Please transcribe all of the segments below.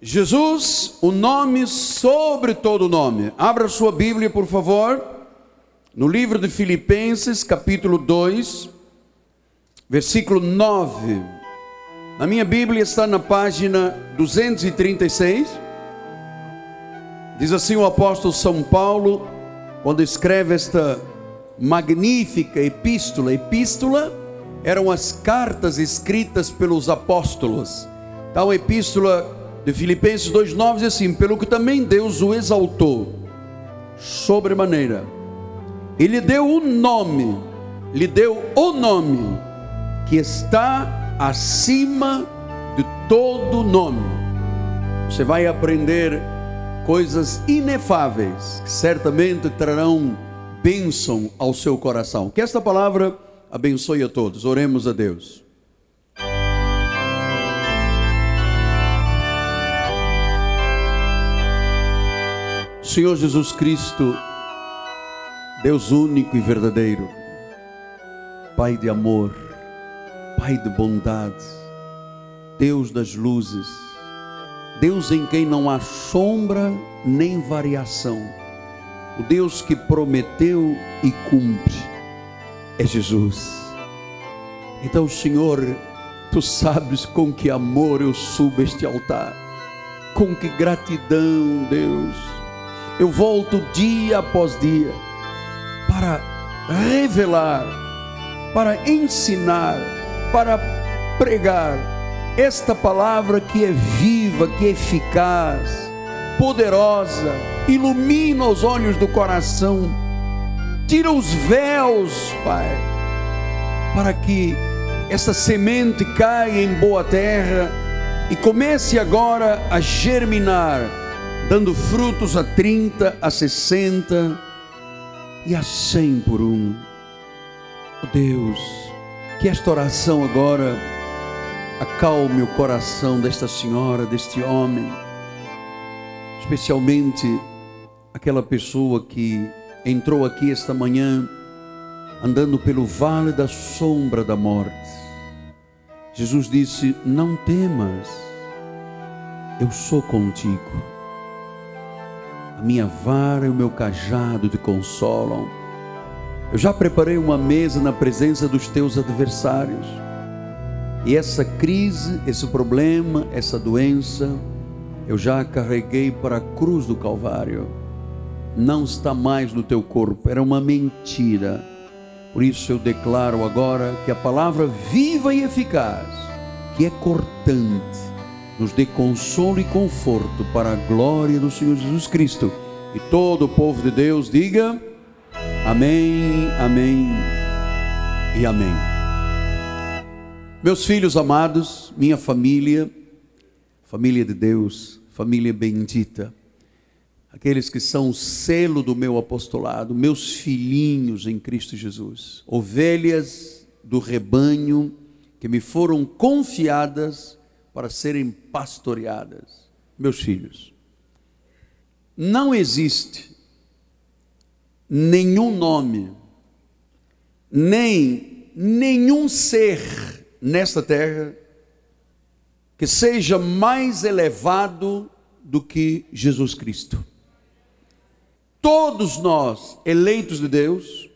Jesus, o nome sobre todo nome. Abra sua Bíblia, por favor, no livro de Filipenses, capítulo 2, versículo 9. Na minha Bíblia está na página 236. Diz assim o apóstolo São Paulo, quando escreve esta magnífica epístola. Epístola eram as cartas escritas pelos apóstolos. Tal epístola de Filipenses 2,9 diz assim: Pelo que também Deus o exaltou, sobremaneira, e lhe deu o nome, lhe deu o nome, que está acima de todo nome. Você vai aprender coisas inefáveis, que certamente trarão bênção ao seu coração. Que esta palavra abençoe a todos. Oremos a Deus. Senhor Jesus Cristo, Deus único e verdadeiro, Pai de amor, Pai de bondade, Deus das luzes, Deus em quem não há sombra nem variação, o Deus que prometeu e cumpre, é Jesus. Então, Senhor, tu sabes com que amor eu subo este altar, com que gratidão, Deus eu volto dia após dia para revelar, para ensinar, para pregar esta palavra que é viva, que é eficaz, poderosa, ilumina os olhos do coração, tira os véus, Pai, para que essa semente caia em boa terra e comece agora a germinar dando frutos a 30, a 60 e a 100 por um. Oh Deus, que esta oração agora acalme o coração desta senhora, deste homem, especialmente aquela pessoa que entrou aqui esta manhã andando pelo vale da sombra da morte. Jesus disse: Não temas, eu sou contigo minha vara e o meu cajado te consolam. Eu já preparei uma mesa na presença dos teus adversários. E essa crise, esse problema, essa doença, eu já carreguei para a cruz do Calvário. Não está mais no teu corpo, era uma mentira. Por isso eu declaro agora que a palavra viva e eficaz, que é cortante, nos dê consolo e conforto para a glória do Senhor Jesus Cristo. E todo o povo de Deus diga: Amém, Amém e Amém. Meus filhos amados, minha família, família de Deus, família bendita, aqueles que são o selo do meu apostolado, meus filhinhos em Cristo Jesus, ovelhas do rebanho que me foram confiadas para serem pastoreadas. Meus filhos, não existe nenhum nome, nem nenhum ser nesta terra que seja mais elevado do que Jesus Cristo. Todos nós, eleitos de Deus,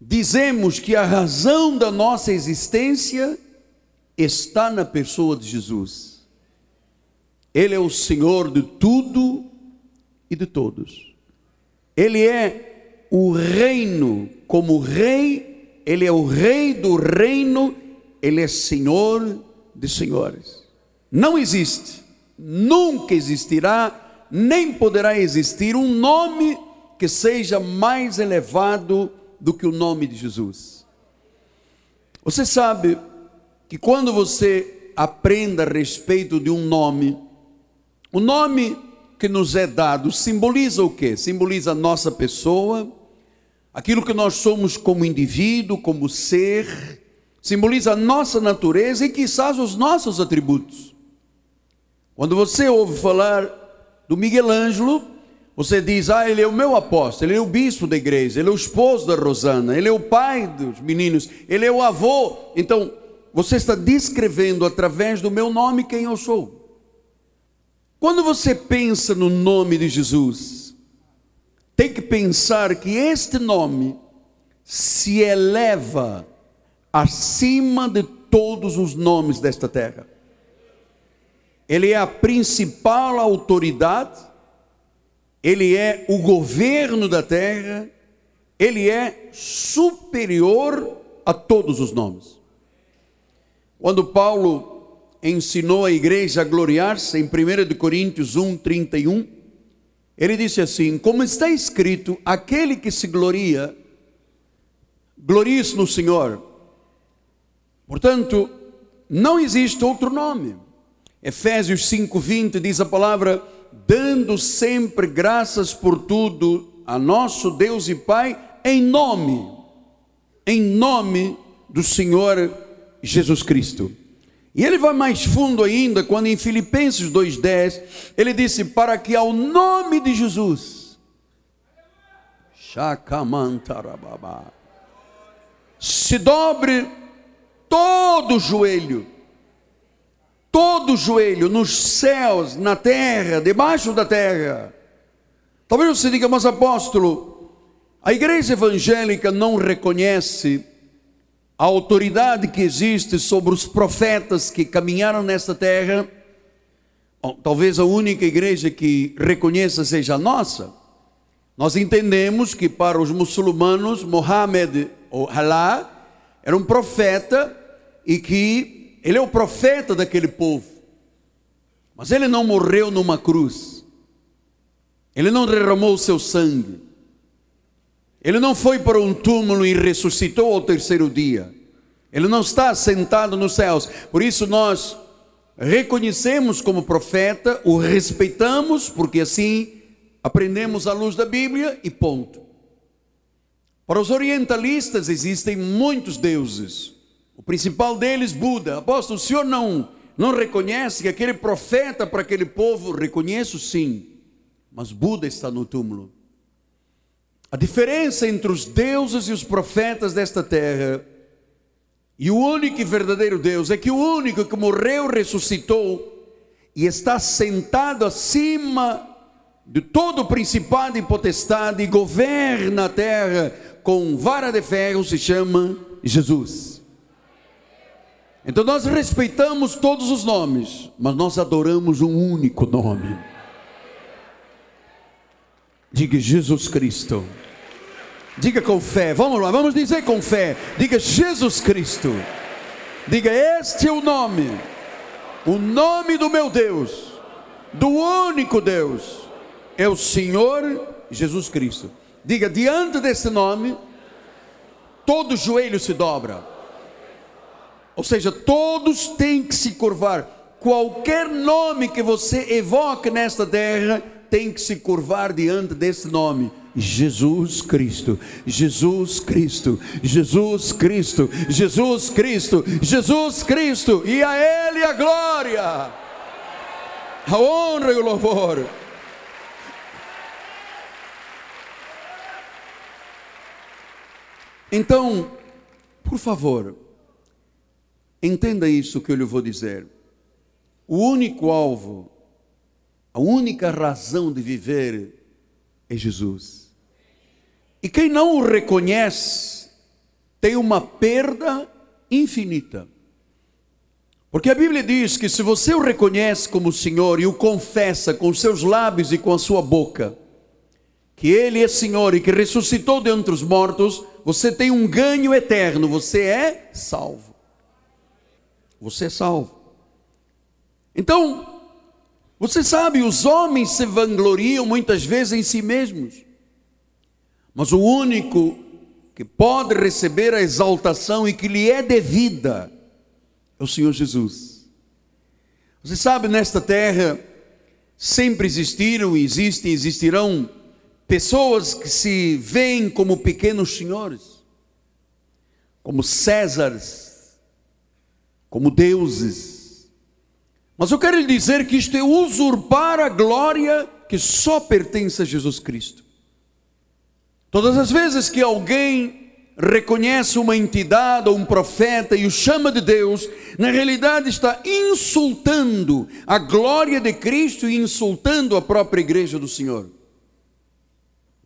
dizemos que a razão da nossa existência está na pessoa de Jesus. Ele é o Senhor de tudo e de todos. Ele é o reino, como rei, ele é o rei do reino, ele é Senhor de senhores. Não existe, nunca existirá, nem poderá existir um nome que seja mais elevado do que o nome de Jesus. Você sabe, que quando você aprenda a respeito de um nome, o nome que nos é dado simboliza o quê? Simboliza a nossa pessoa, aquilo que nós somos como indivíduo, como ser, simboliza a nossa natureza e quizás os nossos atributos. Quando você ouve falar do Miguel Ângelo, você diz: Ah, ele é o meu apóstolo, ele é o bispo da igreja, ele é o esposo da Rosana, ele é o pai dos meninos, ele é o avô. Então, você está descrevendo através do meu nome quem eu sou. Quando você pensa no nome de Jesus, tem que pensar que este nome se eleva acima de todos os nomes desta terra. Ele é a principal autoridade, ele é o governo da terra, ele é superior a todos os nomes. Quando Paulo ensinou a igreja a gloriar-se em 1 Coríntios 1, 31, ele disse assim: Como está escrito, aquele que se gloria, glorie-se no Senhor. Portanto, não existe outro nome. Efésios 5:20 diz a palavra: dando sempre graças por tudo a nosso Deus e Pai em nome em nome do Senhor Jesus Cristo. E ele vai mais fundo ainda, quando em Filipenses 2,10, ele disse: Para que ao nome de Jesus, se dobre todo joelho, todo o joelho, nos céus, na terra, debaixo da terra. Talvez você diga, mas apóstolo, a igreja evangélica não reconhece a autoridade que existe sobre os profetas que caminharam nesta terra, talvez a única igreja que reconheça seja a nossa. Nós entendemos que para os muçulmanos, Mohammed ou Allah era um profeta e que ele é o profeta daquele povo. Mas ele não morreu numa cruz. Ele não derramou o seu sangue. Ele não foi para um túmulo e ressuscitou ao terceiro dia. Ele não está sentado nos céus. Por isso nós reconhecemos como profeta, o respeitamos, porque assim aprendemos à luz da Bíblia e ponto. Para os orientalistas existem muitos deuses. O principal deles, Buda. Apóstolo, o senhor não, não reconhece que aquele profeta para aquele povo? Reconheço sim, mas Buda está no túmulo. A diferença entre os deuses e os profetas desta terra e o único e verdadeiro Deus é que o único que morreu ressuscitou e está sentado acima de todo o principado e potestade e governa a terra com vara de ferro se chama Jesus. Então nós respeitamos todos os nomes, mas nós adoramos um único nome. Diga Jesus Cristo. Diga com fé, vamos lá, vamos dizer com fé. Diga Jesus Cristo. Diga: Este é o nome, o nome do meu Deus, do único Deus, é o Senhor Jesus Cristo. Diga: diante desse nome, todo joelho se dobra. Ou seja, todos têm que se curvar. Qualquer nome que você evoque nesta terra tem que se curvar diante desse nome Jesus Cristo, Jesus Cristo, Jesus Cristo, Jesus Cristo, Jesus Cristo, e a Ele a glória, a honra e o louvor. Então, por favor, entenda isso que eu lhe vou dizer. O único alvo, a única razão de viver é Jesus. E quem não o reconhece tem uma perda infinita. Porque a Bíblia diz que se você o reconhece como Senhor e o confessa com seus lábios e com a sua boca, que Ele é Senhor e que ressuscitou dentre os mortos, você tem um ganho eterno, você é salvo. Você é salvo. Então, você sabe, os homens se vangloriam muitas vezes em si mesmos. Mas o único que pode receber a exaltação e que lhe é devida é o Senhor Jesus. Você sabe, nesta terra sempre existiram existem existirão pessoas que se veem como pequenos senhores, como Césares, como deuses. Mas eu quero lhe dizer que isto é usurpar a glória que só pertence a Jesus Cristo. Todas as vezes que alguém reconhece uma entidade ou um profeta e o chama de Deus, na realidade está insultando a glória de Cristo e insultando a própria igreja do Senhor.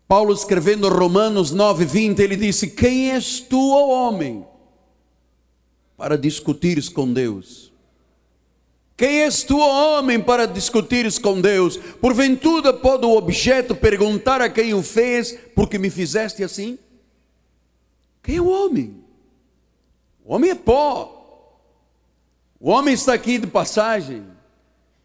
Paulo escrevendo Romanos 9:20, ele disse: "Quem és tu, ó homem, para discutires com Deus?" Quem és tu, homem, para discutires com Deus? Porventura pode o objeto perguntar a quem o fez, porque me fizeste assim? Quem é o homem? O homem é pó. O homem está aqui de passagem.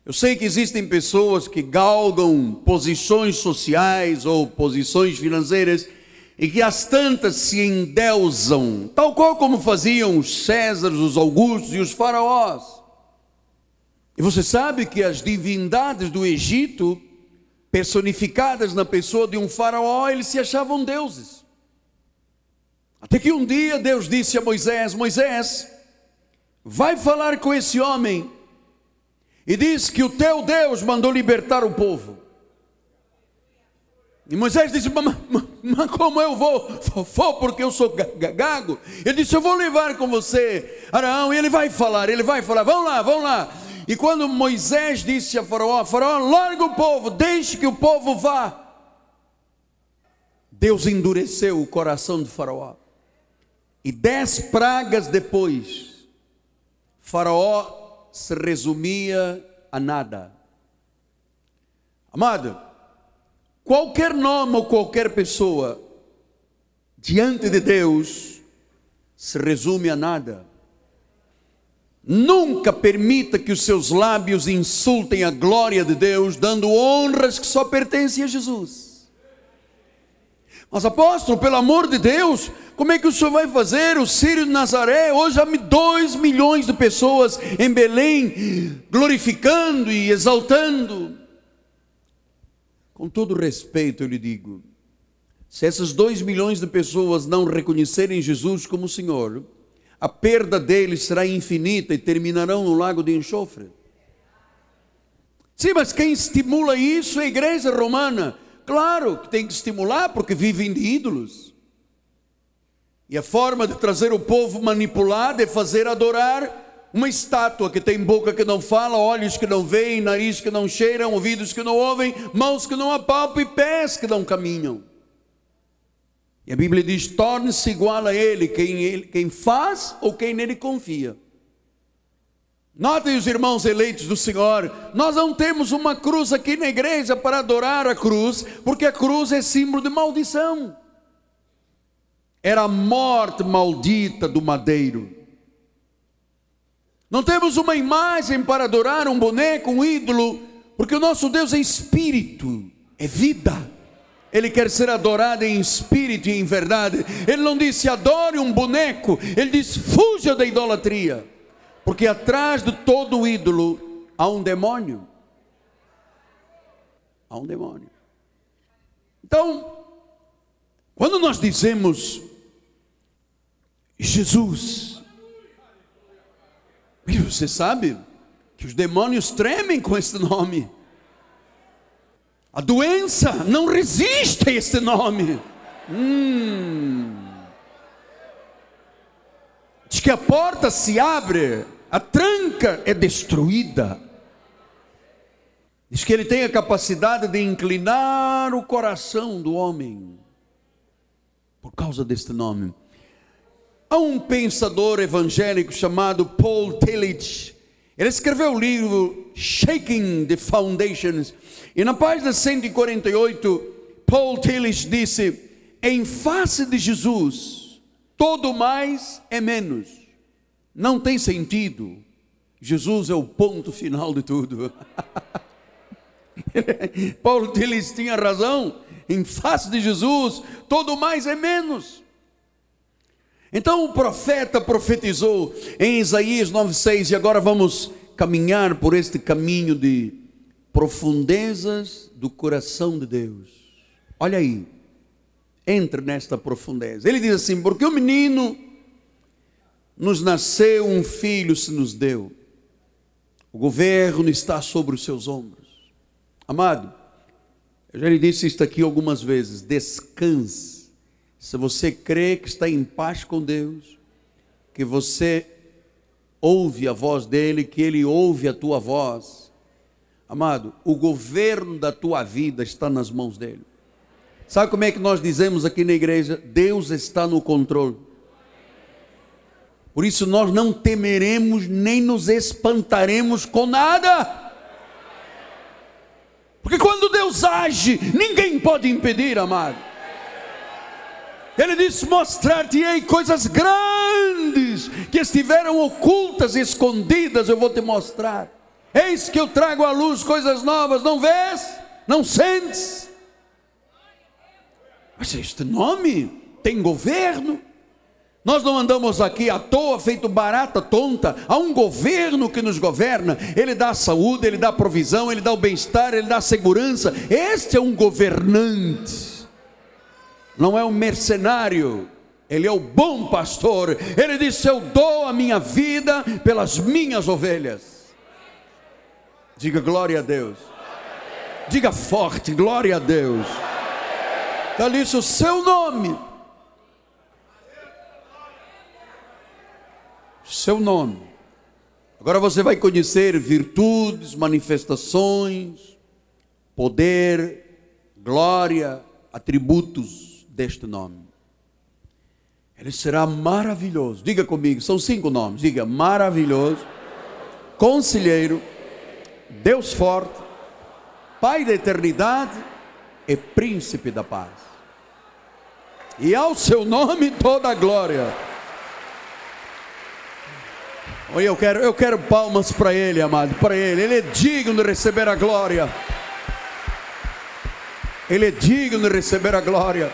Eu sei que existem pessoas que galgam posições sociais ou posições financeiras e que as tantas se endeusam, tal qual como faziam os Césares, os Augustos e os faraós. E você sabe que as divindades do Egito, personificadas na pessoa de um faraó, eles se achavam deuses. Até que um dia Deus disse a Moisés: Moisés, vai falar com esse homem e diz que o teu Deus mandou libertar o povo. E Moisés disse: Mas, mas como eu vou? Vou porque eu sou gago. Ele disse: Eu vou levar com você Araão. E ele vai falar, ele vai falar. Vamos lá, vamos lá. E quando Moisés disse a Faraó: Faraó, larga o povo, deixe que o povo vá. Deus endureceu o coração de Faraó. E dez pragas depois, Faraó se resumia a nada. Amado, qualquer nome ou qualquer pessoa diante de Deus se resume a nada. Nunca permita que os seus lábios insultem a glória de Deus, dando honras que só pertencem a Jesus. Mas apóstolo, pelo amor de Deus, como é que o senhor vai fazer? O Sírio de Nazaré, hoje há dois milhões de pessoas em Belém, glorificando e exaltando. Com todo respeito, eu lhe digo: se essas dois milhões de pessoas não reconhecerem Jesus como Senhor, a perda deles será infinita e terminarão no lago de enxofre. Sim, mas quem estimula isso é a igreja romana. Claro que tem que estimular, porque vivem de ídolos. E a forma de trazer o povo manipulado é fazer adorar uma estátua que tem boca que não fala, olhos que não veem, nariz que não cheiram, ouvidos que não ouvem, mãos que não apalpam e pés que não caminham. E a Bíblia diz: torne-se igual a ele quem, ele, quem faz ou quem nele confia. Notem os irmãos eleitos do Senhor, nós não temos uma cruz aqui na igreja para adorar a cruz, porque a cruz é símbolo de maldição era a morte maldita do madeiro. Não temos uma imagem para adorar um boneco, um ídolo, porque o nosso Deus é espírito, é vida. Ele quer ser adorado em espírito e em verdade. Ele não disse adore um boneco, ele disse fuja da idolatria, porque atrás de todo ídolo há um demônio. Há um demônio. Então, quando nós dizemos Jesus. E você sabe que os demônios tremem com esse nome. A doença não resiste a esse nome. Hum. Diz que a porta se abre, a tranca é destruída. Diz que ele tem a capacidade de inclinar o coração do homem, por causa deste nome. Há um pensador evangélico chamado Paul Tillich. Ele escreveu o livro Shaking the Foundations. E na página 148, Paul Tillich disse: Em face de Jesus, todo mais é menos. Não tem sentido. Jesus é o ponto final de tudo. Paulo Tillich tinha razão. Em face de Jesus, todo mais é menos. Então o profeta profetizou em Isaías 9,6, e agora vamos caminhar por este caminho de profundezas do coração de Deus. Olha aí, entre nesta profundeza. Ele diz assim: porque o menino nos nasceu, um filho se nos deu, o governo está sobre os seus ombros. Amado, eu já lhe disse isto aqui algumas vezes: descanse se você crê que está em paz com Deus, que você ouve a voz dele, que ele ouve a tua voz, amado, o governo da tua vida está nas mãos dele. Sabe como é que nós dizemos aqui na igreja? Deus está no controle. Por isso nós não temeremos nem nos espantaremos com nada. Porque quando Deus age, ninguém pode impedir, amado. Ele disse: Mostrar-te-ei coisas grandes que estiveram ocultas e escondidas, eu vou te mostrar. Eis que eu trago à luz coisas novas, não vês? Não sentes? Mas este nome tem governo. Nós não andamos aqui à toa, feito barata tonta. Há um governo que nos governa. Ele dá a saúde, ele dá a provisão, ele dá o bem-estar, ele dá a segurança. Este é um governante. Não é um mercenário. Ele é o bom pastor. Ele disse: Eu dou a minha vida pelas minhas ovelhas. Diga glória a Deus. Diga forte, glória a Deus. Está ali o seu nome seu nome. Agora você vai conhecer virtudes, manifestações, poder, glória, atributos deste nome. Ele será maravilhoso. Diga comigo, são cinco nomes. Diga maravilhoso, conselheiro, Deus forte, Pai da eternidade e príncipe da paz. E ao seu nome toda a glória Oi, eu quero, eu quero palmas para ele, amado, para ele. Ele é digno de receber a glória. Ele é digno de receber a glória.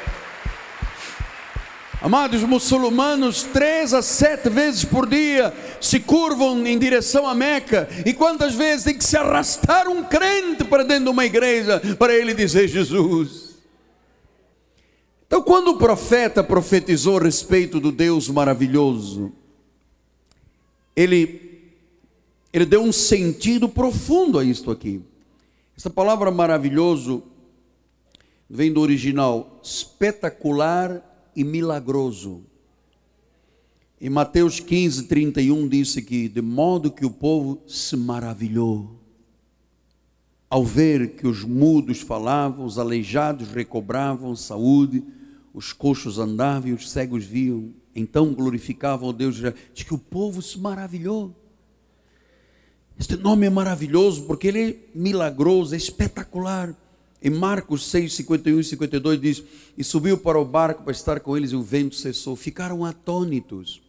Amados muçulmanos, três a sete vezes por dia se curvam em direção a Meca. E quantas vezes tem que se arrastar um crente para dentro de uma igreja para ele dizer Jesus? Então, quando o profeta profetizou a respeito do Deus maravilhoso, ele, ele deu um sentido profundo a isto aqui. Essa palavra maravilhoso vem do original espetacular e milagroso. Em Mateus 15, 31 disse que, de modo que o povo se maravilhou, ao ver que os mudos falavam, os aleijados recobravam saúde, os coxos andavam e os cegos viam. Então glorificavam a Deus. Diz que o povo se maravilhou. Este nome é maravilhoso porque ele é milagroso, é espetacular. Em Marcos 6, 51 e 52 diz: E subiu para o barco para estar com eles, e o vento cessou. Ficaram atônitos,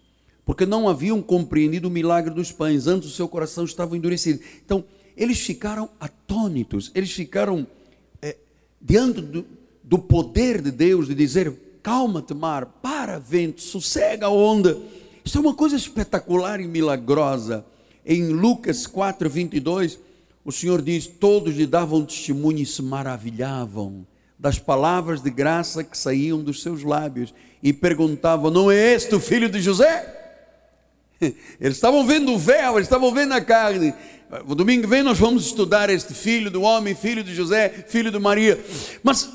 porque não haviam compreendido o milagre dos pães, antes o seu coração estava endurecido. Então, eles ficaram atônitos, eles ficaram é, diante do, do poder de Deus, de dizer: calma-te, mar, para, vento, sossega a onda. Isso é uma coisa espetacular e milagrosa. Em Lucas 4, 22, o Senhor diz: Todos lhe davam testemunho e se maravilhavam das palavras de graça que saíam dos seus lábios e perguntavam: Não é este o filho de José? Eles estavam vendo o véu, eles estavam vendo a carne. O domingo vem nós vamos estudar este filho do homem, filho de José, filho de Maria. Mas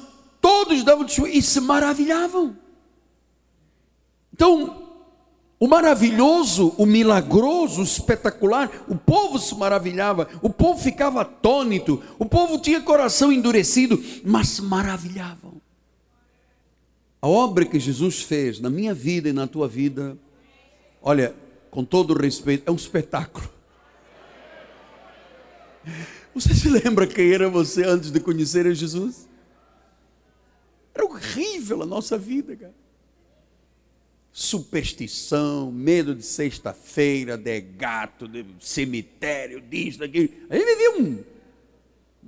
Todos davam testemunho e se maravilhavam. Então, o maravilhoso, o milagroso, o espetacular, o povo se maravilhava, o povo ficava atônito, o povo tinha coração endurecido, mas se maravilhavam. A obra que Jesus fez na minha vida e na tua vida, olha, com todo o respeito, é um espetáculo. Você se lembra quem era você antes de conhecer a Jesus? Era horrível a nossa vida, cara. Superstição, medo de sexta-feira, de gato, de cemitério, disso, daquilo. A gente vivia um,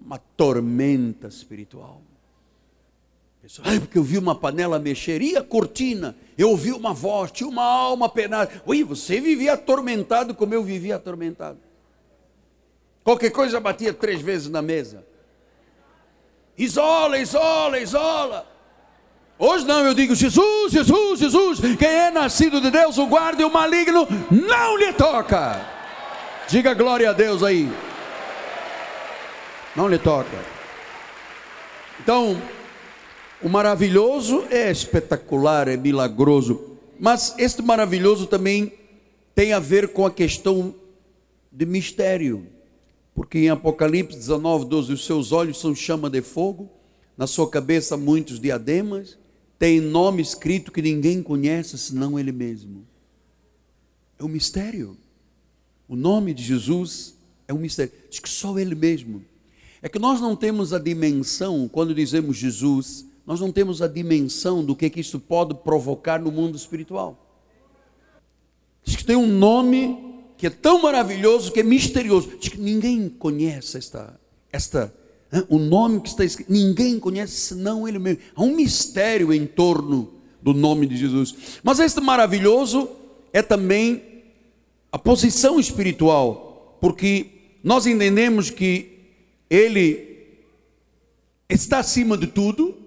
uma tormenta espiritual. Pessoal, ah, porque eu vi uma panela mexer, e a cortina? Eu ouvi uma voz, tinha uma alma penada. Ui, você vivia atormentado como eu vivia atormentado. Qualquer coisa batia três vezes na mesa. Isola, isola, isola. Hoje não, eu digo Jesus, Jesus, Jesus. Quem é nascido de Deus, o guarda e o maligno não lhe toca. Diga glória a Deus aí. Não lhe toca. Então, O maravilhoso é espetacular, é milagroso, mas este maravilhoso também tem a ver com a questão de mistério, porque em Apocalipse 19, 12, os seus olhos são chama de fogo, na sua cabeça muitos diademas, tem nome escrito que ninguém conhece senão Ele mesmo. É um mistério. O nome de Jesus é um mistério. Diz que só Ele mesmo. É que nós não temos a dimensão, quando dizemos Jesus, nós não temos a dimensão do que, que isso pode provocar no mundo espiritual. Diz que tem um nome que é tão maravilhoso, que é misterioso. Diz que ninguém conhece esta, esta, o nome que está escrito, ninguém conhece senão Ele mesmo. Há um mistério em torno do nome de Jesus. Mas este maravilhoso é também a posição espiritual, porque nós entendemos que Ele está acima de tudo,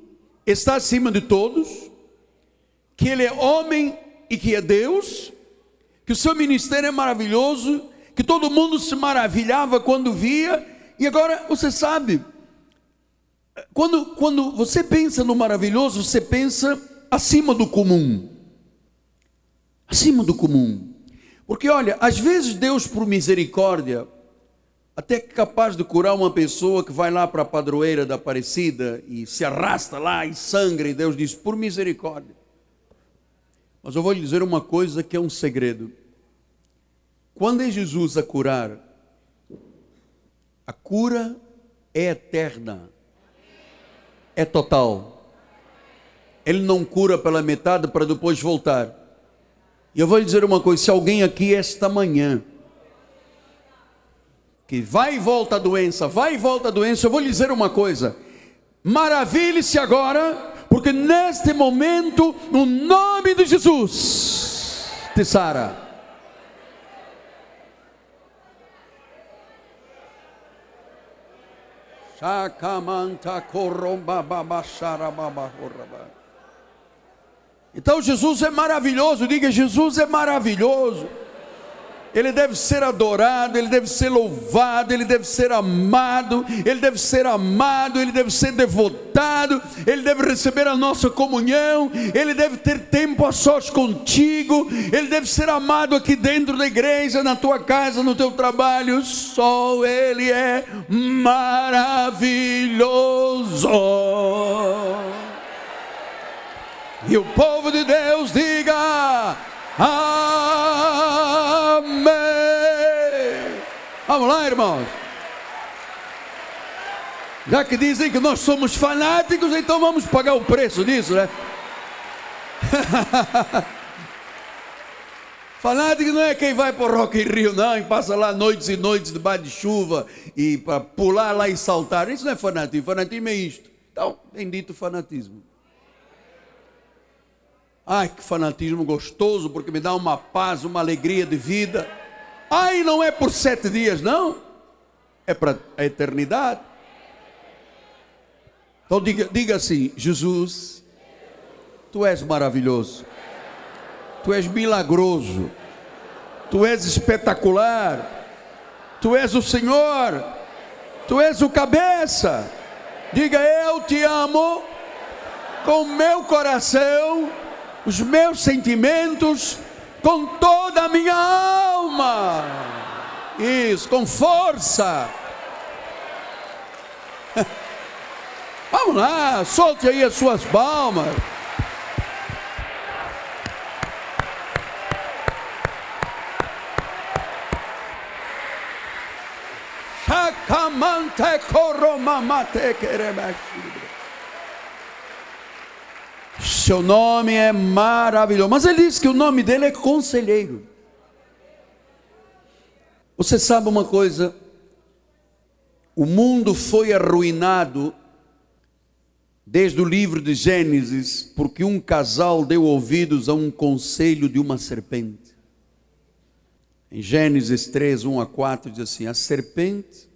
está acima de todos, que Ele é homem e que é Deus, que o seu ministério é maravilhoso, que todo mundo se maravilhava quando via, e agora você sabe, quando, quando você pensa no maravilhoso, você pensa acima do comum. Acima do comum. Porque olha, às vezes Deus, por misericórdia, até é capaz de curar uma pessoa que vai lá para a padroeira da Aparecida e se arrasta lá e sangra, e Deus diz, por misericórdia. Mas eu vou lhe dizer uma coisa que é um segredo. Quando é Jesus a curar, a cura é eterna, é total. Ele não cura pela metade para depois voltar. E eu vou lhe dizer uma coisa: se alguém aqui esta manhã, que vai e volta a doença, vai e volta a doença, eu vou lhe dizer uma coisa: maravilhe-se agora, porque neste momento, no nome de Jesus, te sara. Horaba. Então Jesus é maravilhoso, diga: Jesus é maravilhoso. Ele deve ser adorado, ele deve ser louvado, ele deve ser amado, ele deve ser amado, ele deve ser devotado, ele deve receber a nossa comunhão, ele deve ter tempo a sós contigo, ele deve ser amado aqui dentro da igreja, na tua casa, no teu trabalho. Só ele é maravilhoso. E o povo de Deus diga: Amém. Vamos lá, irmãos. Já que dizem que nós somos fanáticos, então vamos pagar o preço disso, né? Fanático não é quem vai para o Rock in Rio, não, e passa lá noites e noites debaixo de chuva e para pular lá e saltar. Isso não é fanatismo, fanatismo é isto. Então, bendito fanatismo. Ai, que fanatismo gostoso, porque me dá uma paz, uma alegria de vida. Ai, não é por sete dias, não. É para a eternidade. Então diga, diga assim: Jesus, tu és maravilhoso, tu és milagroso, tu és espetacular, tu és o Senhor, tu és o cabeça. Diga, eu te amo com meu coração os meus sentimentos com toda a minha alma. Isso, com força. Vamos lá, solte aí as suas palmas. Chakamante koromamate kerebashi. Seu nome é maravilhoso. Mas ele diz que o nome dele é conselheiro. Você sabe uma coisa? O mundo foi arruinado desde o livro de Gênesis, porque um casal deu ouvidos a um conselho de uma serpente. Em Gênesis 3, 1 a 4, diz assim: A serpente,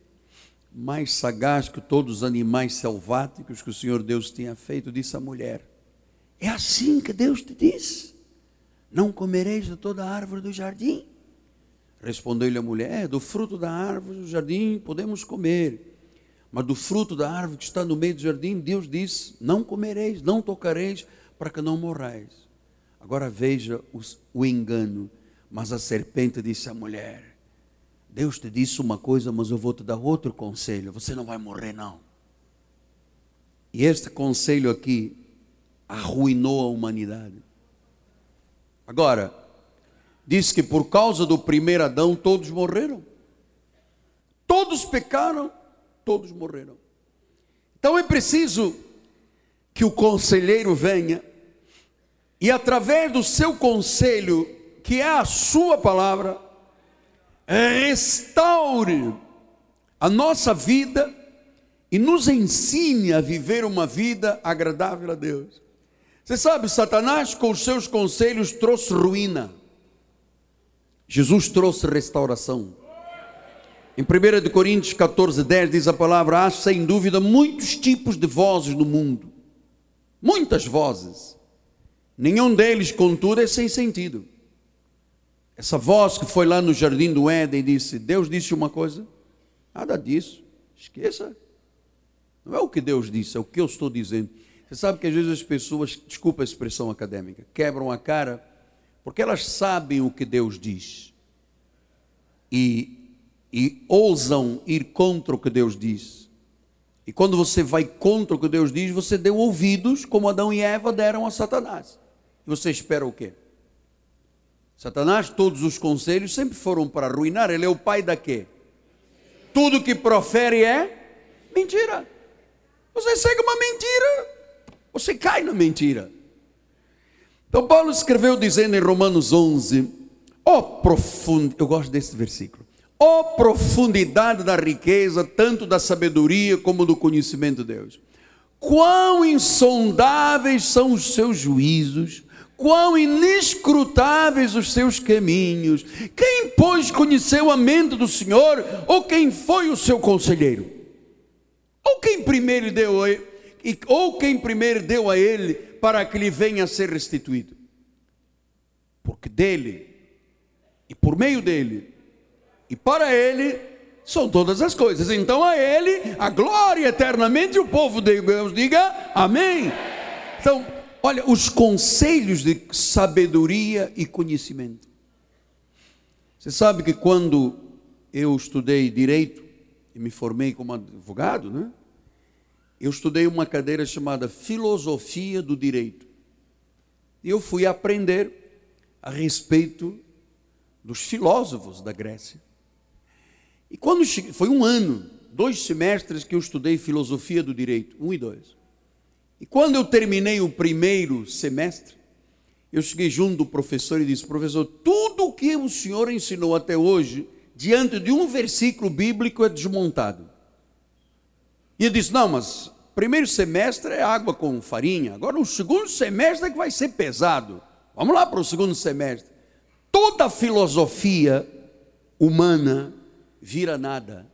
mais sagaz que todos os animais selváticos que o Senhor Deus tinha feito, disse à mulher: é assim que Deus te diz: Não comereis de toda a árvore do jardim. Respondeu-lhe a mulher: Do fruto da árvore do jardim podemos comer, Mas do fruto da árvore que está no meio do jardim, Deus disse: Não comereis, não tocareis, para que não morrais. Agora veja os, o engano. Mas a serpente disse à mulher: Deus te disse uma coisa, mas eu vou te dar outro conselho: você não vai morrer, não. E este conselho aqui arruinou a humanidade. Agora, diz que por causa do primeiro Adão todos morreram. Todos pecaram todos morreram. Então é preciso que o conselheiro venha e, através do seu conselho, que é a sua palavra, restaure a nossa vida e nos ensine a viver uma vida agradável a Deus. Você sabe, Satanás com os seus conselhos trouxe ruína, Jesus trouxe restauração. Em 1 Coríntios 14, 10 diz a palavra: há sem dúvida muitos tipos de vozes no mundo, muitas vozes, nenhum deles, contudo, é sem sentido. Essa voz que foi lá no jardim do Éden e disse: Deus disse uma coisa, nada disso, esqueça. Não é o que Deus disse, é o que eu estou dizendo. Você sabe que às vezes as pessoas, desculpa a expressão acadêmica, quebram a cara porque elas sabem o que Deus diz. E e ousam ir contra o que Deus diz. E quando você vai contra o que Deus diz, você deu ouvidos, como Adão e Eva deram a Satanás. E você espera o quê? Satanás, todos os conselhos sempre foram para arruinar, ele é o pai da quê? Tudo que profere é mentira. Você segue uma mentira, você cai na mentira. Então Paulo escreveu dizendo em Romanos 11, ó profundo, eu gosto desse versículo. Ó profundidade da riqueza, tanto da sabedoria como do conhecimento de Deus. Quão insondáveis são os seus juízos, quão inescrutáveis os seus caminhos. Quem, pois, conheceu a mente do Senhor, ou quem foi o seu conselheiro? Ou quem primeiro deu ele, ou quem primeiro deu a ele para que lhe venha a ser restituído? Porque dele e por meio dele e para ele são todas as coisas. Então a ele a glória eternamente. E o povo de Deus diga amém. Então, olha, os conselhos de sabedoria e conhecimento. Você sabe que quando eu estudei direito e me formei como advogado, né? Eu estudei uma cadeira chamada Filosofia do Direito. E eu fui aprender a respeito dos filósofos da Grécia. E quando cheguei, foi um ano, dois semestres que eu estudei filosofia do direito, um e dois. E quando eu terminei o primeiro semestre, eu cheguei junto do professor e disse: professor, tudo o que o senhor ensinou até hoje, diante de um versículo bíblico, é desmontado. E ele disse: não, mas primeiro semestre é água com farinha, agora o segundo semestre é que vai ser pesado. Vamos lá para o segundo semestre. Toda a filosofia humana vira nada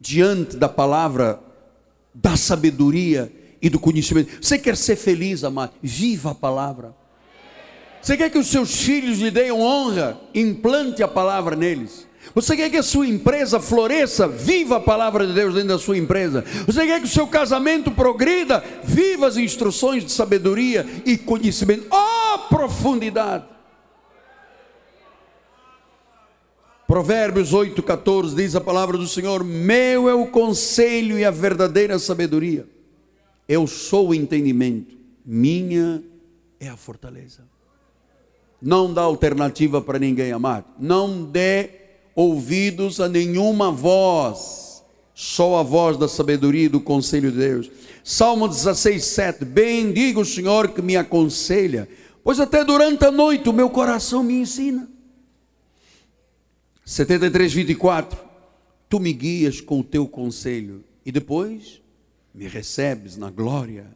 diante da palavra da sabedoria e do conhecimento. Você quer ser feliz, amado? Viva a palavra. Você quer que os seus filhos lhe deem honra? Implante a palavra neles. Você quer que a sua empresa floresça? Viva a palavra de Deus dentro da sua empresa. Você quer que o seu casamento progrida? Viva as instruções de sabedoria e conhecimento. Oh, profundidade! Provérbios 8,14 diz a palavra do Senhor: Meu é o conselho e a verdadeira sabedoria. Eu sou o entendimento, minha é a fortaleza. Não dá alternativa para ninguém amar. Não dê ouvidos a nenhuma voz, só a voz da sabedoria e do conselho de Deus. Salmo 16, 7. Bendiga o Senhor que me aconselha, pois até durante a noite o meu coração me ensina. 73, 24. Tu me guias com o teu conselho e depois me recebes na glória.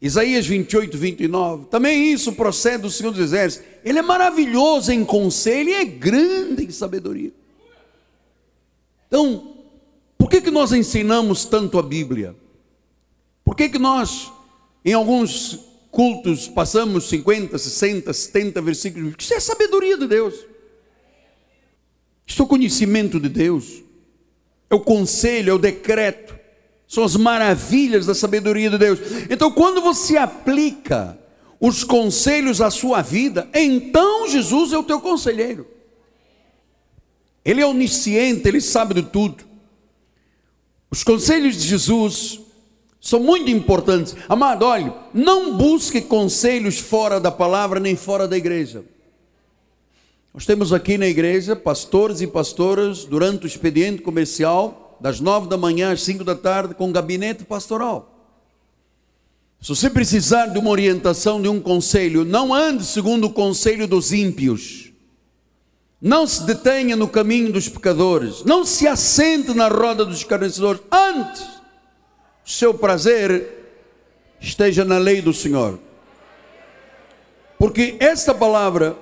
Isaías 28, 29. Também isso procede do Senhor dos Exércitos. Ele é maravilhoso em conselho e é grande em sabedoria. Então, por que, que nós ensinamos tanto a Bíblia? Por que, que nós, em alguns cultos, passamos 50, 60, 70 versículos? Isso é sabedoria de Deus. Isto é o conhecimento de Deus, é o conselho, é o decreto, são as maravilhas da sabedoria de Deus. Então, quando você aplica os conselhos à sua vida, então Jesus é o teu conselheiro. Ele é onisciente, ele sabe de tudo. Os conselhos de Jesus são muito importantes. Amado, olhe, não busque conselhos fora da palavra nem fora da igreja. Nós temos aqui na igreja pastores e pastoras durante o expediente comercial, das nove da manhã às cinco da tarde, com gabinete pastoral. Se você precisar de uma orientação, de um conselho, não ande segundo o conselho dos ímpios. Não se detenha no caminho dos pecadores. Não se assente na roda dos escarnecedores. Antes, seu prazer esteja na lei do Senhor. Porque esta palavra,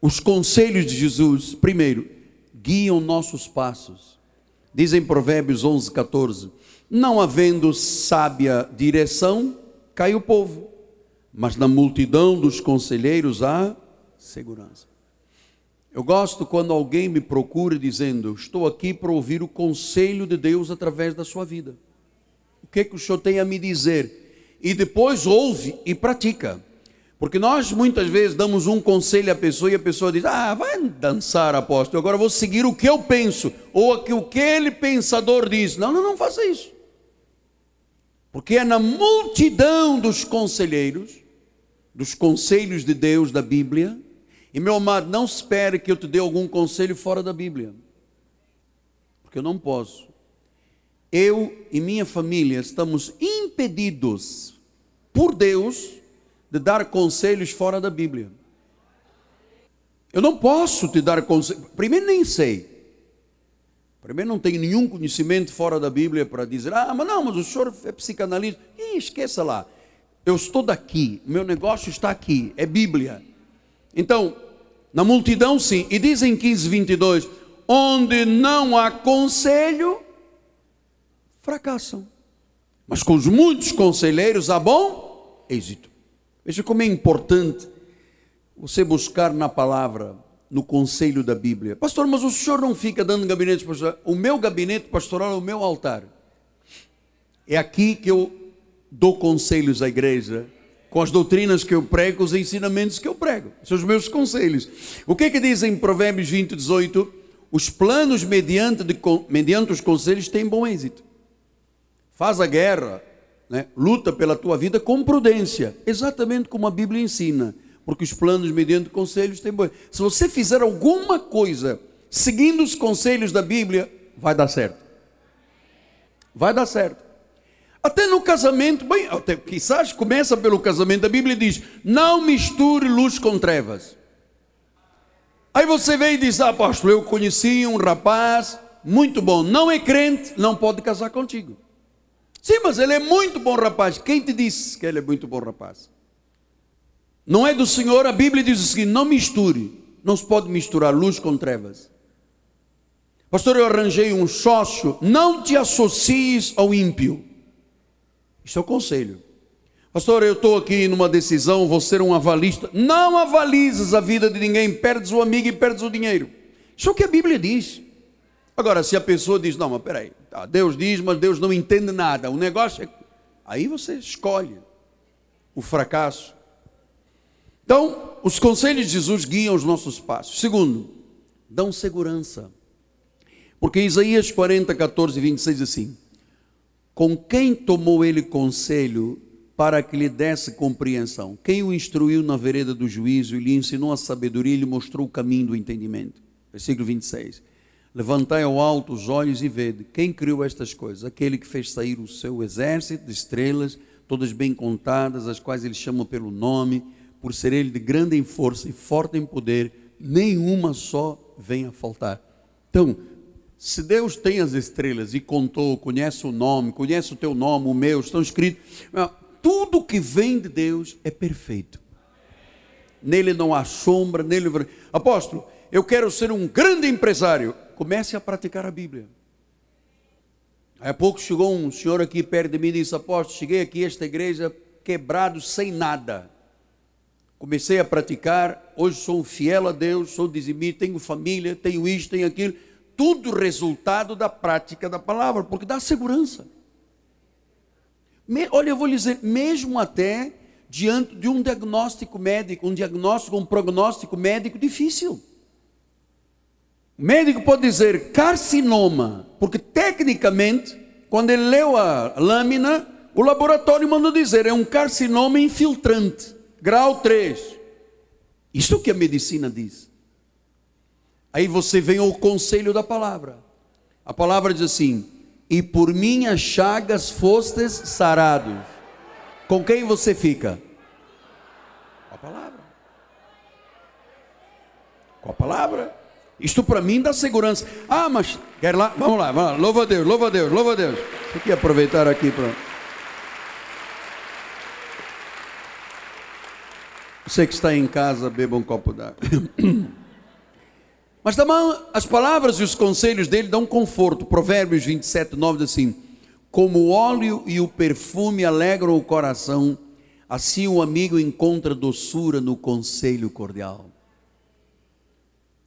os conselhos de Jesus, primeiro, guiam nossos passos. Dizem Provérbios 11, 14: Não havendo sábia direção, cai o povo, mas na multidão dos conselheiros há segurança. Eu gosto quando alguém me procura dizendo: Estou aqui para ouvir o conselho de Deus através da sua vida. O que, é que o senhor tem a me dizer? E depois ouve e pratica. Porque nós muitas vezes damos um conselho à pessoa e a pessoa diz: Ah, vai dançar, apóstolo, agora vou seguir o que eu penso, ou o que aquele pensador diz. Não, não, não faça isso. Porque é na multidão dos conselheiros, dos conselhos de Deus da Bíblia, e meu amado, não espere que eu te dê algum conselho fora da Bíblia, porque eu não posso. Eu e minha família estamos impedidos por Deus de dar conselhos fora da Bíblia. Eu não posso te dar conselho. Primeiro, nem sei. Primeiro, não tenho nenhum conhecimento fora da Bíblia para dizer, ah, mas não, mas o senhor é psicanalista. Ih, esqueça lá. Eu estou daqui, meu negócio está aqui, é Bíblia. Então, na multidão, sim. E diz em 15, 22, onde não há conselho, fracassam. Mas com os muitos conselheiros há bom êxito. Veja como é importante você buscar na palavra no conselho da Bíblia. Pastor, mas o senhor não fica dando gabinete pastoral. O meu gabinete pastoral é o meu altar. É aqui que eu dou conselhos à igreja, com as doutrinas que eu prego, os ensinamentos que eu prego. São os meus conselhos. O que é que diz em Provérbios 20, 18? Os planos mediante, de, mediante os conselhos têm bom êxito. Faz a guerra, né? luta pela tua vida com prudência, exatamente como a Bíblia ensina porque os planos mediante conselhos têm bom. Se você fizer alguma coisa seguindo os conselhos da Bíblia, vai dar certo. Vai dar certo. Até no casamento, bem, até, quizás começa pelo casamento, a Bíblia diz: não misture luz com trevas. Aí você vem e diz: ah, apóstolo, eu conheci um rapaz muito bom, não é crente, não pode casar contigo. Sim, mas ele é muito bom rapaz. Quem te disse que ele é muito bom rapaz? Não é do Senhor, a Bíblia diz o seguinte: não misture, não se pode misturar luz com trevas. Pastor, eu arranjei um sócio, não te associes ao ímpio. Isso é o conselho. Pastor, eu estou aqui numa decisão, vou ser um avalista. Não avalizes a vida de ninguém, perdes o amigo e perdes o dinheiro. Isso é o que a Bíblia diz. Agora, se a pessoa diz, não, mas peraí, tá, Deus diz, mas Deus não entende nada, o negócio é. Aí você escolhe o fracasso então, os conselhos de Jesus guiam os nossos passos. Segundo, dão segurança. Porque Isaías 40, 14 e 26 diz assim: Com quem tomou ele conselho para que lhe desse compreensão? Quem o instruiu na vereda do juízo e lhe ensinou a sabedoria e lhe mostrou o caminho do entendimento? Versículo 26. Levantai ao alto os olhos e vede quem criou estas coisas. Aquele que fez sair o seu exército de estrelas, todas bem contadas, as quais ele chama pelo nome por ser ele de grande em força e forte em poder, nenhuma só venha a faltar. Então, se Deus tem as estrelas e contou, conhece o nome, conhece o teu nome, o meu, estão escritos, ah, tudo que vem de Deus é perfeito. Nele não há sombra, nele. Apóstolo, eu quero ser um grande empresário. Comece a praticar a Bíblia. Há pouco chegou um senhor aqui perto de mim e disse: Apóstolo, cheguei aqui a esta igreja quebrado, sem nada comecei a praticar, hoje sou fiel a Deus, sou dizimista, tenho família, tenho isto, tenho aquilo, tudo resultado da prática da palavra, porque dá segurança. Me, olha, eu vou lhe dizer, mesmo até diante de um diagnóstico médico, um diagnóstico, um prognóstico médico difícil. O médico pode dizer carcinoma, porque tecnicamente, quando ele leu a lâmina, o laboratório mandou dizer é um carcinoma infiltrante, grau 3. Isso que a medicina diz. Aí você vem ao conselho da palavra. A palavra diz assim: E por minhas chagas fostes sarados. Com quem você fica? Com a palavra. Com a palavra. Isto para mim dá segurança. Ah, mas quer lá? Vamos lá, vamos lá. Louva a Deus, louva a Deus, louva a Deus. Eu queria aproveitar aqui para. Você que está em casa, beba um copo d'água. Mas também as palavras e os conselhos dele dão conforto. Provérbios 27, 9 diz assim: Como o óleo e o perfume alegram o coração, assim o amigo encontra doçura no conselho cordial.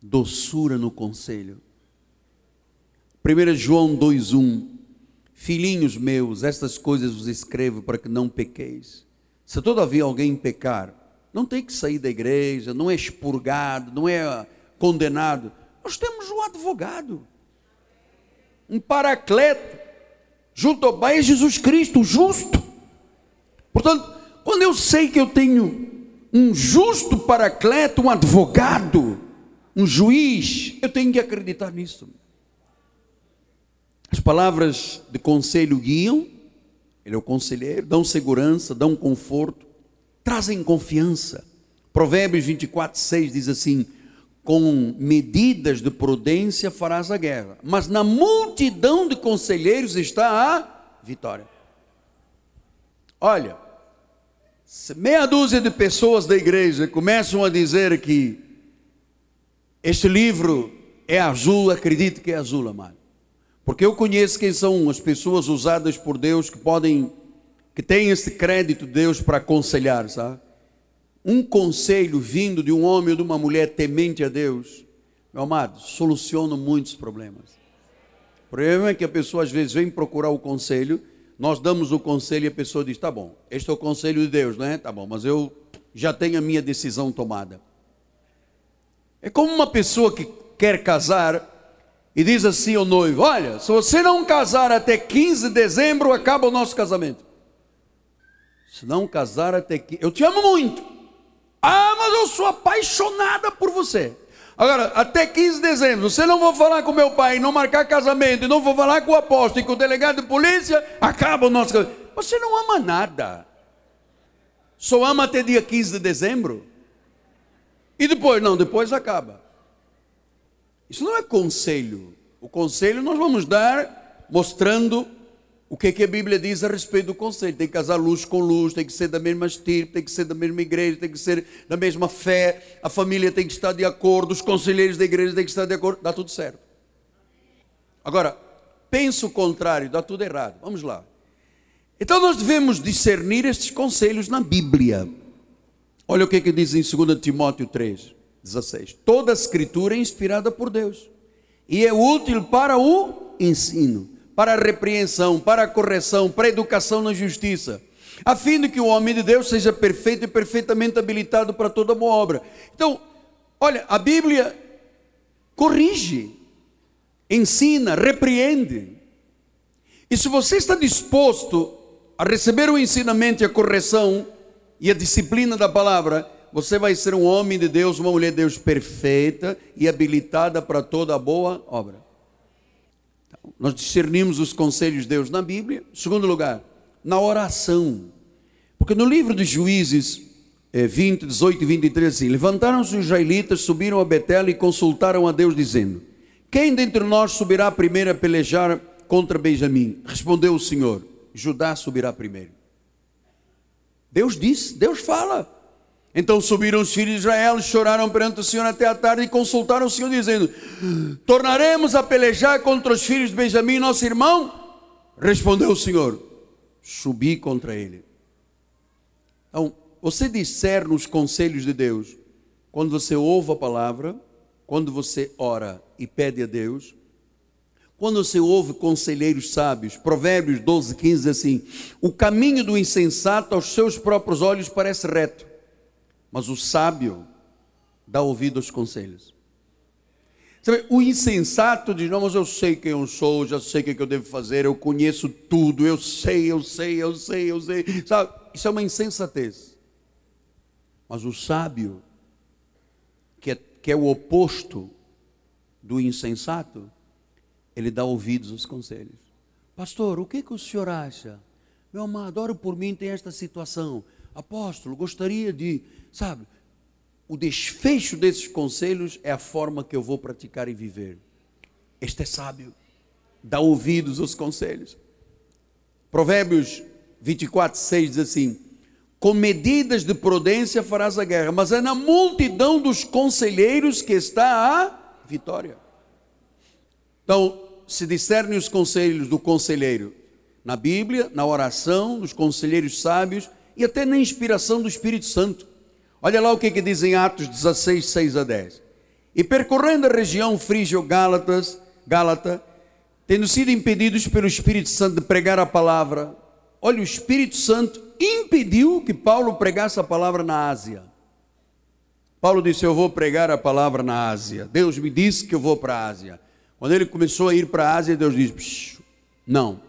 Doçura no conselho. 1 João 2,1 Filhinhos meus, estas coisas vos escrevo para que não pequeis. Se todavia alguém pecar, não tem que sair da igreja, não é expurgado, não é condenado. Nós temos um advogado, um paracleto, junto ao Pai é Jesus Cristo, justo. Portanto, quando eu sei que eu tenho um justo paracleto, um advogado, um juiz, eu tenho que acreditar nisso. As palavras de conselho guiam, ele é o conselheiro, dão segurança, dão conforto, trazem confiança. Provérbios 24, 6 diz assim: com medidas de prudência farás a guerra, mas na multidão de conselheiros está a vitória. Olha, meia dúzia de pessoas da igreja começam a dizer que este livro é azul, acredite que é azul, amado. Porque eu conheço quem são as pessoas usadas por Deus que podem, que têm esse crédito de Deus para aconselhar, sabe? Um conselho vindo de um homem ou de uma mulher temente a Deus, meu amado, soluciona muitos problemas. O problema é que a pessoa às vezes vem procurar o conselho, nós damos o conselho e a pessoa diz: tá bom, este é o conselho de Deus, não é? Tá bom, mas eu já tenho a minha decisão tomada. É como uma pessoa que quer casar e diz assim ao noivo: Olha, se você não casar até 15 de dezembro, acaba o nosso casamento. Se não casar até 15, eu te amo muito. Ah, mas eu sou apaixonada por você. Agora, até 15 de dezembro, se não vou falar com meu pai, não marcar casamento, não vou falar com o apóstolo e com o delegado de polícia, acaba o nosso casamento. Você não ama nada. Só ama até dia 15 de dezembro. E depois, não, depois acaba. Isso não é conselho. O conselho nós vamos dar mostrando o que, que a Bíblia diz a respeito do conselho? Tem que casar luz com luz, tem que ser da mesma estirpe, tem que ser da mesma igreja, tem que ser da mesma fé, a família tem que estar de acordo, os conselheiros da igreja têm que estar de acordo, dá tudo certo. Agora, pensa o contrário, dá tudo errado. Vamos lá. Então nós devemos discernir estes conselhos na Bíblia. Olha o que, que diz em 2 Timóteo 3, 16. Toda a escritura é inspirada por Deus e é útil para o ensino para a repreensão, para a correção, para a educação na justiça, a fim de que o homem de Deus seja perfeito e perfeitamente habilitado para toda boa obra. Então, olha, a Bíblia corrige, ensina, repreende. E se você está disposto a receber o ensinamento e a correção e a disciplina da palavra, você vai ser um homem de Deus, uma mulher de Deus perfeita e habilitada para toda boa obra. Nós discernimos os conselhos de Deus na Bíblia. Segundo lugar, na oração. Porque no livro dos Juízes é, 20, 18 e 23, assim, levantaram-se os israelitas, subiram a Betel e consultaram a Deus, dizendo: Quem dentre nós subirá primeiro a pelejar contra Benjamim? Respondeu o Senhor: Judá subirá primeiro. Deus disse, Deus fala. Então subiram os filhos de Israel, choraram perante o Senhor até a tarde e consultaram o Senhor, dizendo: Tornaremos a pelejar contra os filhos de Benjamim, nosso irmão? Respondeu o Senhor: Subi contra ele. Então, você discerne os conselhos de Deus quando você ouve a palavra, quando você ora e pede a Deus, Quando você ouve conselheiros sábios, Provérbios 12, 15 diz assim: O caminho do insensato aos seus próprios olhos parece reto, mas o sábio dá ouvido aos conselhos. Sabe, o insensato diz: Não, mas eu sei quem eu sou, já sei o que, é que eu devo fazer, eu conheço tudo, eu sei, eu sei, eu sei, eu sei. Sabe, isso é uma insensatez. Mas o sábio, que é, que é o oposto do insensato, ele dá ouvidos aos conselhos. Pastor, o que, que o senhor acha? Meu amado, ora por mim, tem esta situação. Apóstolo, gostaria de, sabe, o desfecho desses conselhos é a forma que eu vou praticar e viver. Este é sábio, dá ouvidos aos conselhos. Provérbios 24, 6 diz assim: Com medidas de prudência farás a guerra, mas é na multidão dos conselheiros que está a vitória. Então, se discernem os conselhos do conselheiro na Bíblia, na oração, dos conselheiros sábios e até na inspiração do Espírito Santo. Olha lá o que, que diz em Atos 16, 6 a 10. E percorrendo a região frígio-gálatas, Gálata, tendo sido impedidos pelo Espírito Santo de pregar a palavra, olha, o Espírito Santo impediu que Paulo pregasse a palavra na Ásia. Paulo disse: Eu vou pregar a palavra na Ásia. Deus me disse que eu vou para a Ásia. Quando ele começou a ir para a Ásia, Deus disse: Não.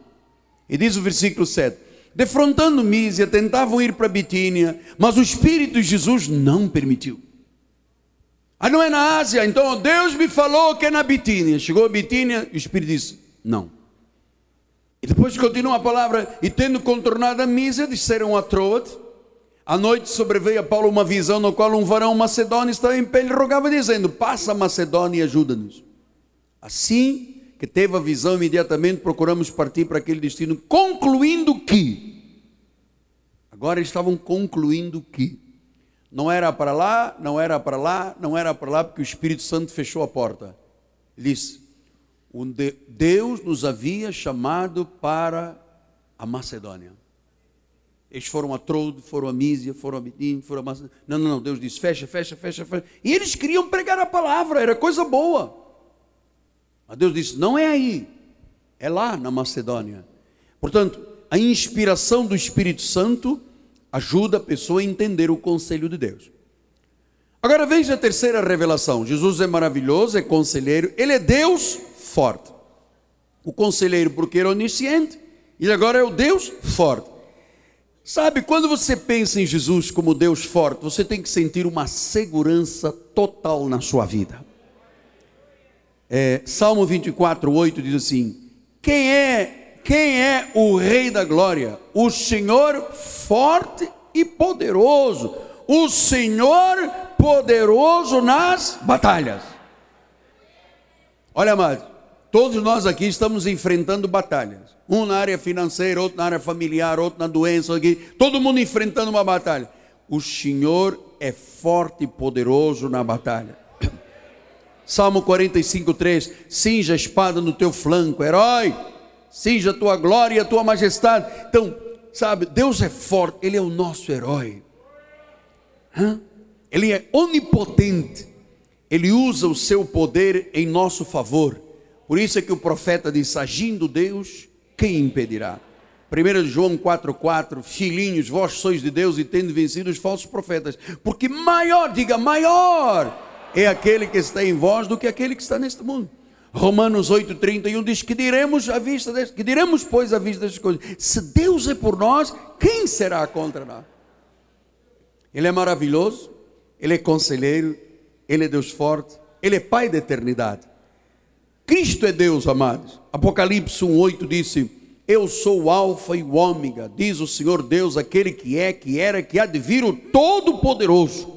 E diz o versículo 7: Defrontando Mísia, tentavam ir para Bitínia, mas o Espírito de Jesus não permitiu. Ah, não é na Ásia, então Deus me falou que é na Bitínia. Chegou a Bitínia e o Espírito disse: Não. E depois continua a palavra: E tendo contornado a Mísia, disseram a Troade. À noite sobreveio a Paulo uma visão no qual um varão macedônio estava em pé e rogava, dizendo: Passa a Macedônia e ajuda-nos. Assim que teve a visão, imediatamente procuramos partir para aquele destino, concluindo que, agora estavam concluindo que, não era para lá, não era para lá, não era para lá, porque o Espírito Santo fechou a porta. Ele disse: Deus nos havia chamado para a Macedônia. Eles foram a Trodo, foram a Mísia, foram a Bitim, foram a Macedônia. Não, não, não, Deus disse: fecha, fecha, fecha, fecha. E eles queriam pregar a palavra, era coisa boa. Mas Deus disse: não é aí, é lá na Macedônia. Portanto, a inspiração do Espírito Santo ajuda a pessoa a entender o conselho de Deus. Agora veja a terceira revelação: Jesus é maravilhoso, é conselheiro, ele é Deus forte. O conselheiro, porque era onisciente, e agora é o Deus forte. Sabe, quando você pensa em Jesus como Deus forte, você tem que sentir uma segurança total na sua vida. É, Salmo 24, 8 diz assim: Quem é, quem é o Rei da Glória? O Senhor forte e poderoso. O Senhor poderoso nas batalhas. Olha, amado, todos nós aqui estamos enfrentando batalhas. Um na área financeira, outro na área familiar, outro na doença aqui. Todo mundo enfrentando uma batalha. O Senhor é forte e poderoso na batalha. Salmo 45, 3: Cinja a espada no teu flanco, herói, cinja a tua glória e a tua majestade. Então, sabe, Deus é forte, Ele é o nosso herói, Hã? Ele é onipotente, Ele usa o seu poder em nosso favor. Por isso é que o profeta diz: agindo Deus, quem impedirá? 1 João 4,4, filhinhos, vós sois de Deus e tendo vencido os falsos profetas, porque maior, diga maior, é aquele que está em vós do que aquele que está neste mundo. Romanos 8,31 diz que diremos à vista deste, que diremos, pois, à vista destas coisas. Se Deus é por nós, quem será contra nós? Ele é maravilhoso, Ele é conselheiro, Ele é Deus forte, Ele é Pai da eternidade. Cristo é Deus, amados. Apocalipse 1,8 disse: Eu sou o Alfa e o Ômega, diz o Senhor Deus, aquele que é, que era, que há de vir, o Todo-Poderoso.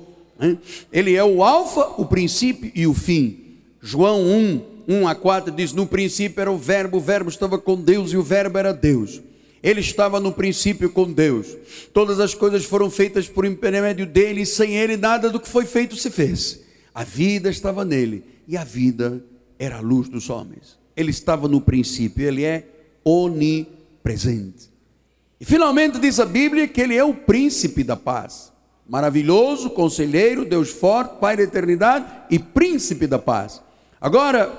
Ele é o alfa, o princípio e o fim. João 1, 1 a 4 diz: No princípio era o Verbo, o Verbo estava com Deus e o Verbo era Deus. Ele estava no princípio com Deus. Todas as coisas foram feitas por intermédio dele, e sem ele nada do que foi feito se fez. A vida estava nele, e a vida era a luz dos homens. Ele estava no princípio, ele é onipresente. E finalmente diz a Bíblia que ele é o príncipe da paz maravilhoso, conselheiro, Deus forte, Pai da eternidade e príncipe da paz. Agora,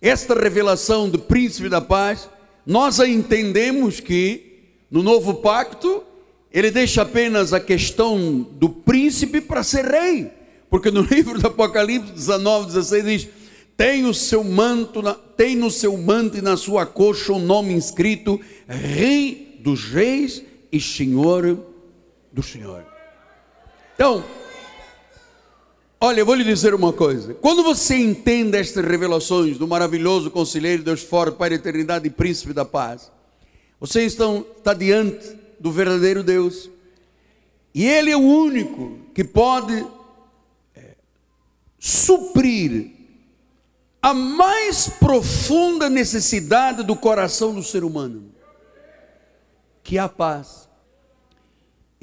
esta revelação do príncipe da paz, nós a entendemos que no novo pacto ele deixa apenas a questão do príncipe para ser rei, porque no livro do Apocalipse 19, 16 diz: tem o seu manto, tem no seu manto e na sua coxa o um nome inscrito, Rei dos Reis e Senhor do Senhor. Então, olha, eu vou lhe dizer uma coisa: quando você entende estas revelações do maravilhoso Conselheiro, Deus forte, Pai da eternidade e Príncipe da paz, você está, está diante do verdadeiro Deus, e Ele é o único que pode é, suprir a mais profunda necessidade do coração do ser humano, que é a paz.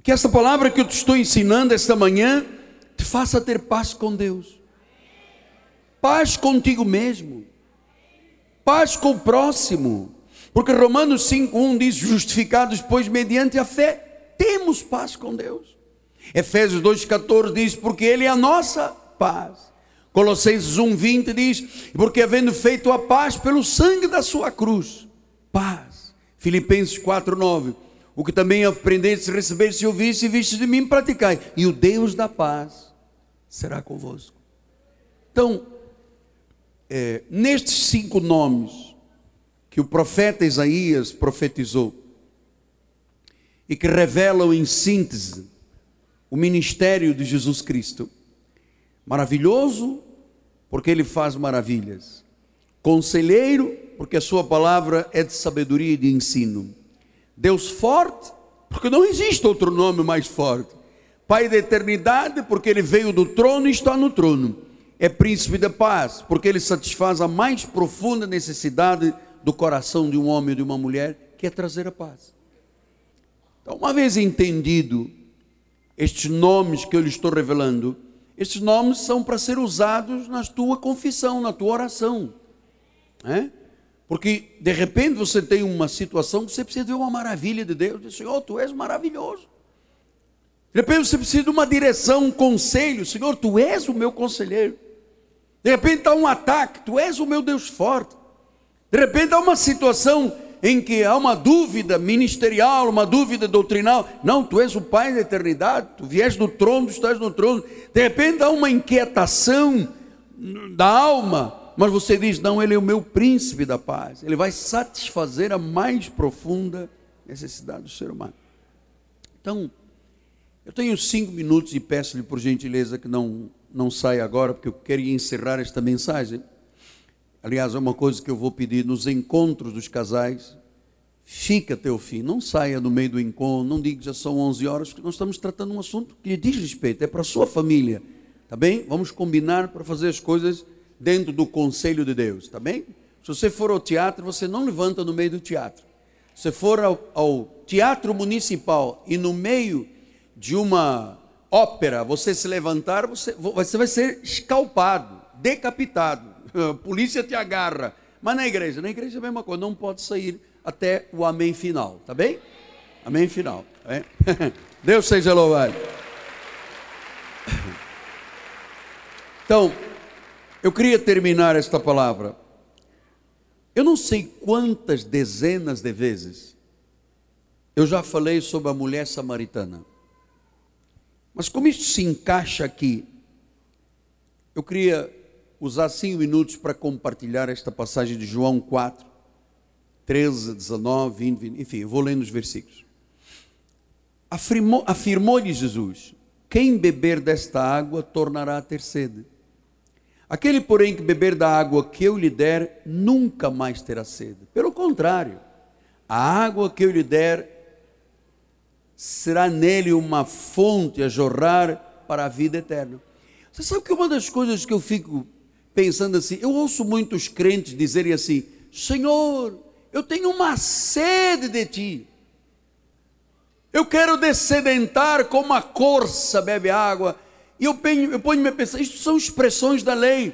Que essa palavra que eu te estou ensinando esta manhã te faça ter paz com Deus, paz contigo mesmo, paz com o próximo, porque Romanos 5,1 diz: justificados, pois, mediante a fé, temos paz com Deus. Efésios 2,14 diz: porque Ele é a nossa paz. Colossenses 1,20 diz: Porque havendo feito a paz pelo sangue da sua cruz, paz. Filipenses 4,9: O que também aprendeste, recebeste, ouviste e viste de mim, praticai, e o Deus da paz será convosco. Então, é, nestes cinco nomes que o profeta Isaías profetizou, e que revelam em síntese o ministério de Jesus Cristo, Maravilhoso, porque ele faz maravilhas. Conselheiro, porque a sua palavra é de sabedoria e de ensino. Deus forte, porque não existe outro nome mais forte. Pai da eternidade, porque ele veio do trono e está no trono. É príncipe da paz, porque ele satisfaz a mais profunda necessidade do coração de um homem ou de uma mulher, que é trazer a paz. Então, uma vez entendido estes nomes que eu lhe estou revelando, esses nomes são para ser usados na tua confissão, na tua oração. É? Porque de repente você tem uma situação que você precisa ver uma maravilha de Deus. Diz, Senhor, tu és maravilhoso. De repente você precisa de uma direção, um conselho. Senhor, tu és o meu conselheiro. De repente está um ataque, tu és o meu Deus forte. De repente há uma situação em que há uma dúvida ministerial, uma dúvida doutrinal. Não, tu és o Pai da eternidade, tu vies do trono, tu estás no trono. De repente há uma inquietação da alma, mas você diz: não, ele é o meu príncipe da paz. Ele vai satisfazer a mais profunda necessidade do ser humano. Então, eu tenho cinco minutos e peço-lhe por gentileza que não, não saia agora, porque eu queria encerrar esta mensagem. Aliás, é uma coisa que eu vou pedir nos encontros dos casais. Fica até o fim, não saia no meio do encontro, não diga que já são 11 horas, porque nós estamos tratando um assunto que lhe diz respeito, é para a sua família, tá bem? Vamos combinar para fazer as coisas dentro do conselho de Deus, tá bem? Se você for ao teatro, você não levanta no meio do teatro. Se for ao, ao teatro municipal e no meio de uma ópera você se levantar, você, você vai ser escalpado, decapitado a polícia te agarra. Mas na igreja, na igreja é a mesma coisa, não pode sair até o amém final, tá bem? Amém final. Tá Deus seja louvado. Então, eu queria terminar esta palavra. Eu não sei quantas dezenas de vezes eu já falei sobre a mulher samaritana. Mas como isso se encaixa aqui, eu queria usar cinco minutos para compartilhar esta passagem de João 4, 13, 19, 20, 20 enfim, eu vou lendo os versículos. Afirmou-lhe afirmou Jesus: Quem beber desta água tornará a ter sede. Aquele, porém, que beber da água que eu lhe der, nunca mais terá sede. Pelo contrário, a água que eu lhe der será nele uma fonte a jorrar para a vida eterna. Você sabe que uma das coisas que eu fico pensando assim. Eu ouço muitos crentes dizerem assim: Senhor, eu tenho uma sede de ti. Eu quero descedentar como a corça bebe água. E eu ponho, eu ponho me pensar, isso são expressões da lei.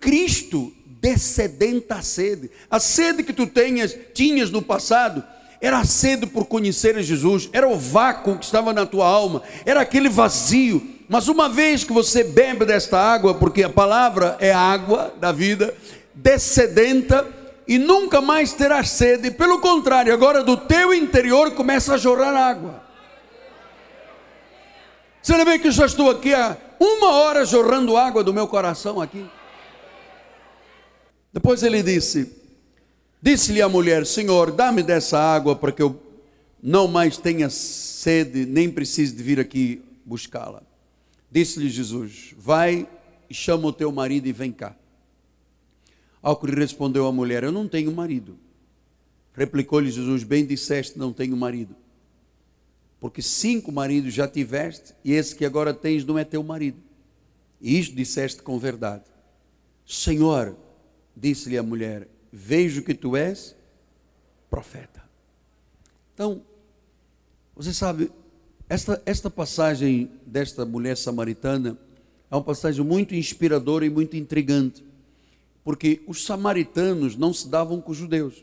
Cristo descedenta a sede. A sede que tu tenhas, tinhas no passado, era a sede por conhecer a Jesus, era o vácuo que estava na tua alma, era aquele vazio mas uma vez que você bebe desta água, porque a palavra é a água da vida, descedenta e nunca mais terás sede. Pelo contrário, agora do teu interior começa a jorrar água. Você vê que eu já estou aqui há uma hora jorrando água do meu coração aqui. Depois ele disse: Disse-lhe a mulher: Senhor, dá-me dessa água para que eu não mais tenha sede, nem precise de vir aqui buscá-la. Disse-lhe Jesus: Vai e chama o teu marido e vem cá. Ao que respondeu a mulher: Eu não tenho marido. Replicou-lhe Jesus: Bem disseste, não tenho marido. Porque cinco maridos já tiveste, e esse que agora tens não é teu marido. E isto disseste com verdade. Senhor, disse-lhe a mulher: Vejo que tu és profeta. Então, você sabe, esta, esta passagem desta mulher samaritana é uma passagem muito inspiradora e muito intrigante, porque os samaritanos não se davam com os judeus,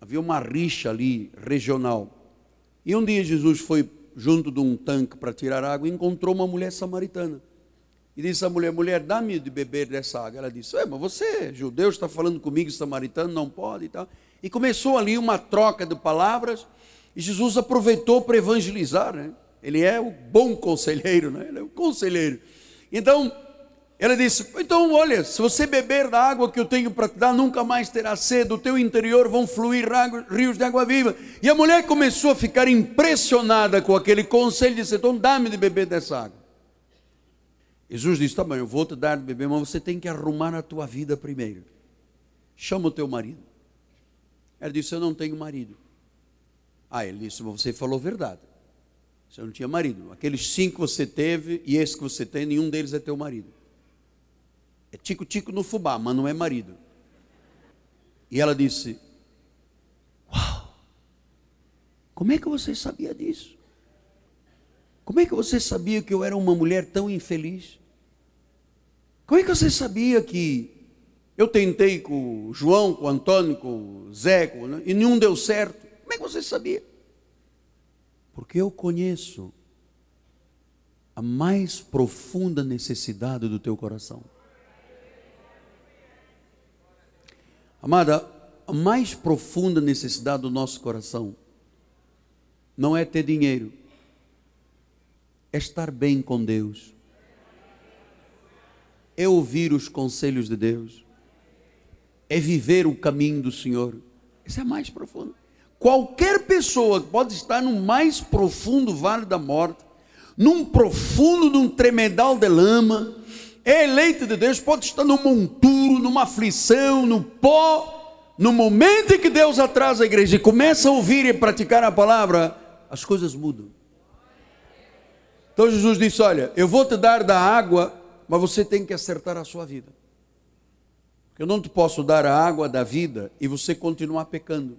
havia uma rixa ali regional. E um dia Jesus foi junto de um tanque para tirar água e encontrou uma mulher samaritana. E disse à mulher: Mulher, dá-me de beber dessa água. Ela disse: Mas você, judeu, está falando comigo, samaritano, não pode e tal. E começou ali uma troca de palavras. E Jesus aproveitou para evangelizar, né? Ele é o bom conselheiro, né? Ele é o conselheiro. Então, ela disse: Então, olha, se você beber da água que eu tenho para te dar, nunca mais terá sede, do teu interior vão fluir rios de água viva. E a mulher começou a ficar impressionada com aquele conselho disse: Então, dá-me de beber dessa água. Jesus disse: Tá bom, eu vou te dar de beber, mas você tem que arrumar a tua vida primeiro. Chama o teu marido. Ela disse: Eu não tenho marido. Ah, ele disse, você falou verdade. Você não tinha marido. Aqueles cinco que você teve e esse que você tem, nenhum deles é teu marido. É tico-tico no fubá, mas não é marido. E ela disse: Uau! Como é que você sabia disso? Como é que você sabia que eu era uma mulher tão infeliz? Como é que você sabia que eu tentei com o João, com o Antônio, com o Zé, com... e nenhum deu certo? Como é que você sabia? Porque eu conheço a mais profunda necessidade do teu coração. Amada, a mais profunda necessidade do nosso coração não é ter dinheiro, é estar bem com Deus, é ouvir os conselhos de Deus, é viver o caminho do Senhor. Isso é mais profundo. Qualquer pessoa pode estar no mais profundo vale da morte, num profundo, num tremedal de lama, é eleito de Deus, pode estar no monturo, numa aflição, no pó. No momento em que Deus atrasa a igreja e começa a ouvir e praticar a palavra, as coisas mudam. Então Jesus disse: Olha, eu vou te dar da água, mas você tem que acertar a sua vida. Eu não te posso dar a água da vida e você continuar pecando.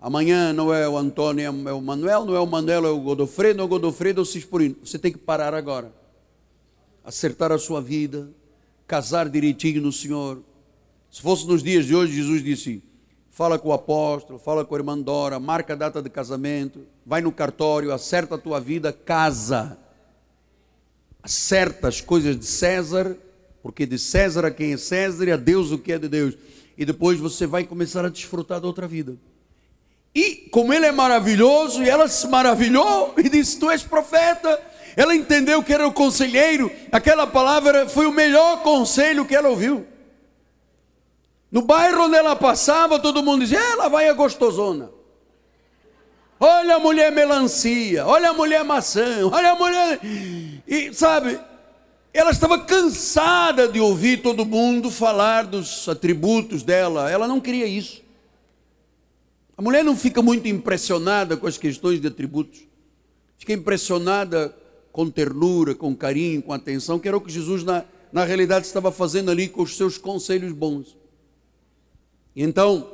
Amanhã não é o Antônio, é o Manuel, não é o Manuel, é o Godofredo, não é o Godofredo, é o Cisporino. Você tem que parar agora. Acertar a sua vida, casar direitinho no Senhor. Se fosse nos dias de hoje, Jesus disse: fala com o apóstolo, fala com a irmã Dora, marca a data de casamento, vai no cartório, acerta a tua vida, casa. Acerta as coisas de César, porque de César a quem é César e a Deus o que é de Deus. E depois você vai começar a desfrutar da outra vida. E como ele é maravilhoso, e ela se maravilhou e disse: Tu és profeta. Ela entendeu que era o conselheiro, aquela palavra foi o melhor conselho que ela ouviu. No bairro onde ela passava, todo mundo dizia: Ela vai a gostosona. Olha a mulher melancia, olha a mulher maçã, olha a mulher. E sabe, ela estava cansada de ouvir todo mundo falar dos atributos dela, ela não queria isso. A mulher não fica muito impressionada com as questões de atributos, fica impressionada com ternura, com carinho, com atenção, que era o que Jesus, na, na realidade, estava fazendo ali com os seus conselhos bons. E então,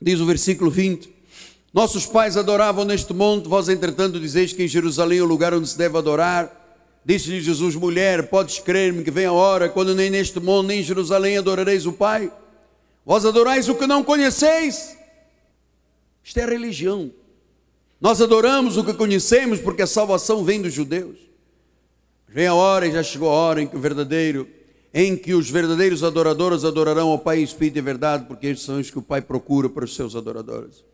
diz o versículo 20: Nossos pais adoravam neste monte, vós, entretanto, dizeis que em Jerusalém é o lugar onde se deve adorar. Disse-lhe Jesus: Mulher, podes crer-me que vem a hora quando nem neste monte, nem em Jerusalém adorareis o Pai. Vós adorais o que não conheceis. Isto é religião. Nós adoramos o que conhecemos porque a salvação vem dos judeus. Vem a hora, e já chegou a hora em que o verdadeiro em que os verdadeiros adoradores adorarão ao Pai em espírito e verdade, porque estes são os que o Pai procura para os seus adoradores.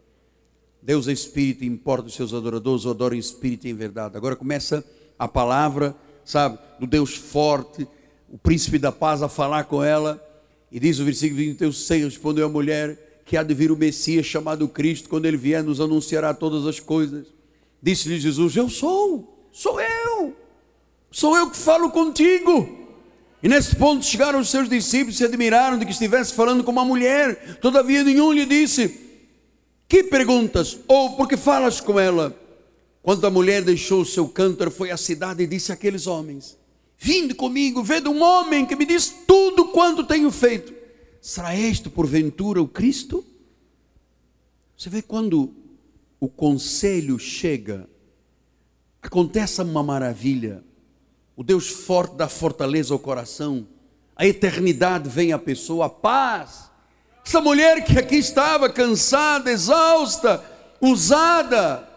Deus é espírito e importa os seus adoradores adorem em espírito e em verdade. Agora começa a palavra, sabe, do Deus forte, o príncipe da paz a falar com ela, e diz o versículo 26, respondeu a mulher, que há de vir o Messias chamado Cristo, quando ele vier nos anunciará todas as coisas. Disse-lhe Jesus, eu sou, sou eu, sou eu que falo contigo. E nesse ponto chegaram os seus discípulos e se admiraram de que estivesse falando com uma mulher. Todavia nenhum lhe disse: Que perguntas? Ou porque falas com ela? Quando a mulher deixou o seu cântaro, foi à cidade e disse àqueles homens: Vinde comigo, vede um homem que me diz tudo quanto tenho feito. Será este porventura o Cristo? Você vê quando o conselho chega, acontece uma maravilha o Deus forte dá fortaleza ao coração, a eternidade vem à pessoa, a paz. Essa mulher que aqui estava cansada, exausta, usada,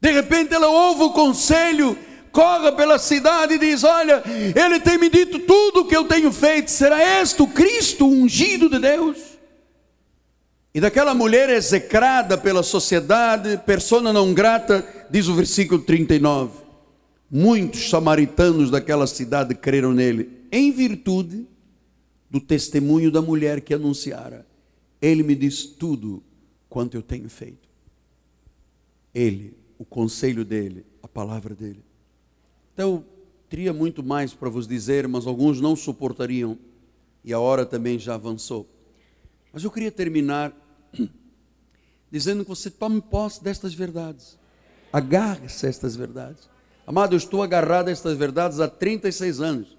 de repente ela ouve o conselho, corre pela cidade e diz: Olha, ele tem me dito tudo o que eu tenho feito, será este o Cristo ungido de Deus? E daquela mulher execrada pela sociedade, persona não grata, diz o versículo 39 muitos samaritanos daquela cidade creram nele, em virtude do testemunho da mulher que anunciara. Ele me diz tudo quanto eu tenho feito. Ele, o conselho dele, a palavra dele. Então, teria muito mais para vos dizer, mas alguns não suportariam, e a hora também já avançou. Mas eu queria terminar dizendo que você tome posse destas verdades, agarre-se a estas verdades. Amado, eu estou agarrado a estas verdades há 36 anos.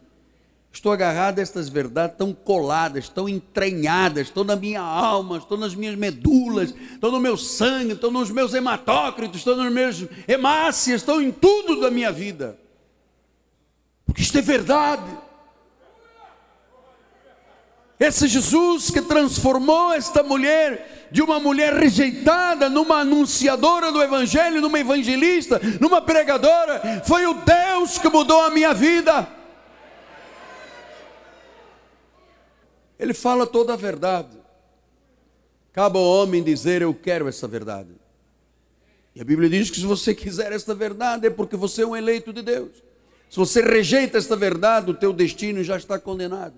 Estou agarrado a estas verdades tão coladas, tão entranhadas, estão na minha alma, estão nas minhas medulas, estão no meu sangue, estão nos meus hematócritos, estão nos meus hemácias, estão em tudo da minha vida. Porque isto é verdade. Esse Jesus que transformou esta mulher de uma mulher rejeitada numa anunciadora do Evangelho, numa evangelista, numa pregadora. Foi o Deus que mudou a minha vida. Ele fala toda a verdade. Cabe ao homem dizer: Eu quero essa verdade. E a Bíblia diz que se você quiser esta verdade é porque você é um eleito de Deus. Se você rejeita esta verdade, o teu destino já está condenado.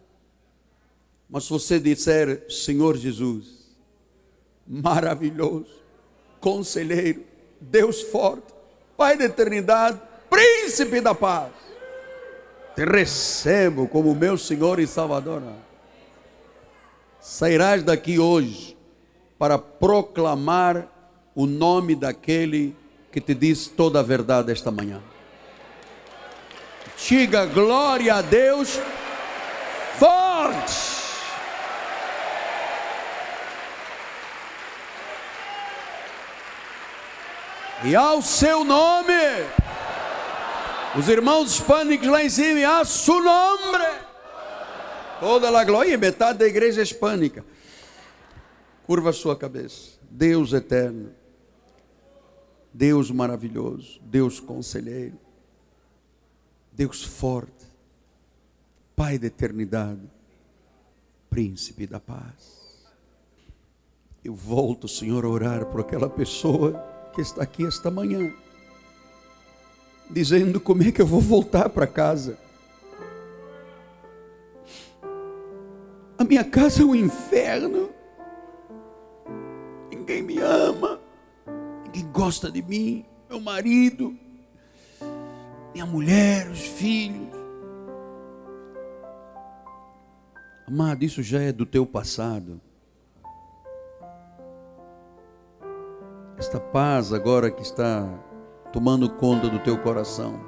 Mas se você disser, Senhor Jesus, maravilhoso, conselheiro, Deus forte, Pai da eternidade, príncipe da paz. Te recebo como meu Senhor e Salvador. Sairás daqui hoje para proclamar o nome daquele que te diz toda a verdade esta manhã. Diga glória a Deus forte. E ao seu nome. Os irmãos hispânicos lá em cima, a su nome. Toda a glória, metade da igreja hispânica. Curva a sua cabeça. Deus eterno. Deus maravilhoso. Deus conselheiro. Deus forte. Pai da eternidade. Príncipe da paz. Eu volto, Senhor, a orar por aquela pessoa que está aqui esta manhã, dizendo como é que eu vou voltar para casa. A minha casa é um inferno. Ninguém me ama. Ninguém gosta de mim. Meu marido, minha mulher, os filhos. Amado, isso já é do teu passado. Esta paz agora que está tomando conta do teu coração,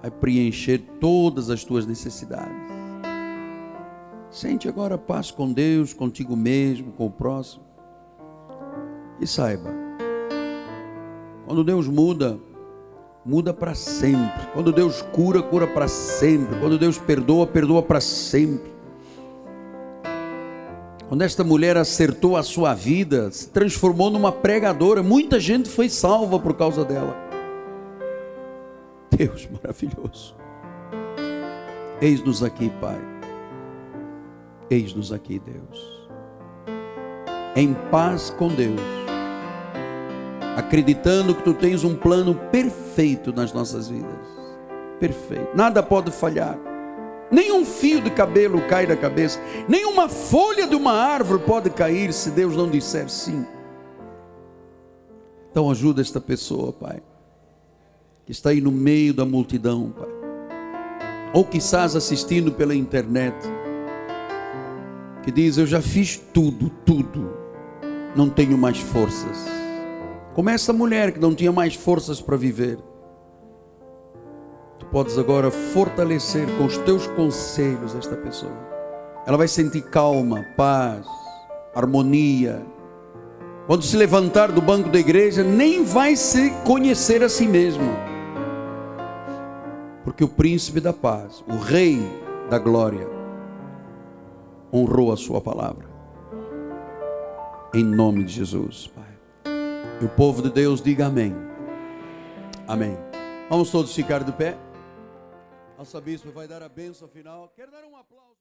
vai preencher todas as tuas necessidades. Sente agora paz com Deus, contigo mesmo, com o próximo. E saiba, quando Deus muda, muda para sempre. Quando Deus cura, cura para sempre. Quando Deus perdoa, perdoa para sempre. Quando esta mulher acertou a sua vida, se transformou numa pregadora, muita gente foi salva por causa dela. Deus maravilhoso. Eis-nos aqui, Pai. Eis-nos aqui, Deus. Em paz com Deus. Acreditando que tu tens um plano perfeito nas nossas vidas. Perfeito. Nada pode falhar. Nenhum fio de cabelo cai da cabeça. Nenhuma folha de uma árvore pode cair se Deus não disser sim. Então ajuda esta pessoa, Pai, que está aí no meio da multidão, Pai. Ou que estás assistindo pela internet, que diz: Eu já fiz tudo, tudo, não tenho mais forças. Como essa mulher que não tinha mais forças para viver. Podes agora fortalecer com os teus conselhos esta pessoa. Ela vai sentir calma, paz, harmonia, quando se levantar do banco da igreja, nem vai se conhecer a si mesmo. Porque o príncipe da paz, o rei da glória, honrou a sua palavra. Em nome de Jesus, Pai. E o povo de Deus diga amém. Amém. Vamos todos ficar de pé. Nossa bispo vai dar a bênção final. Quero dar um aplauso.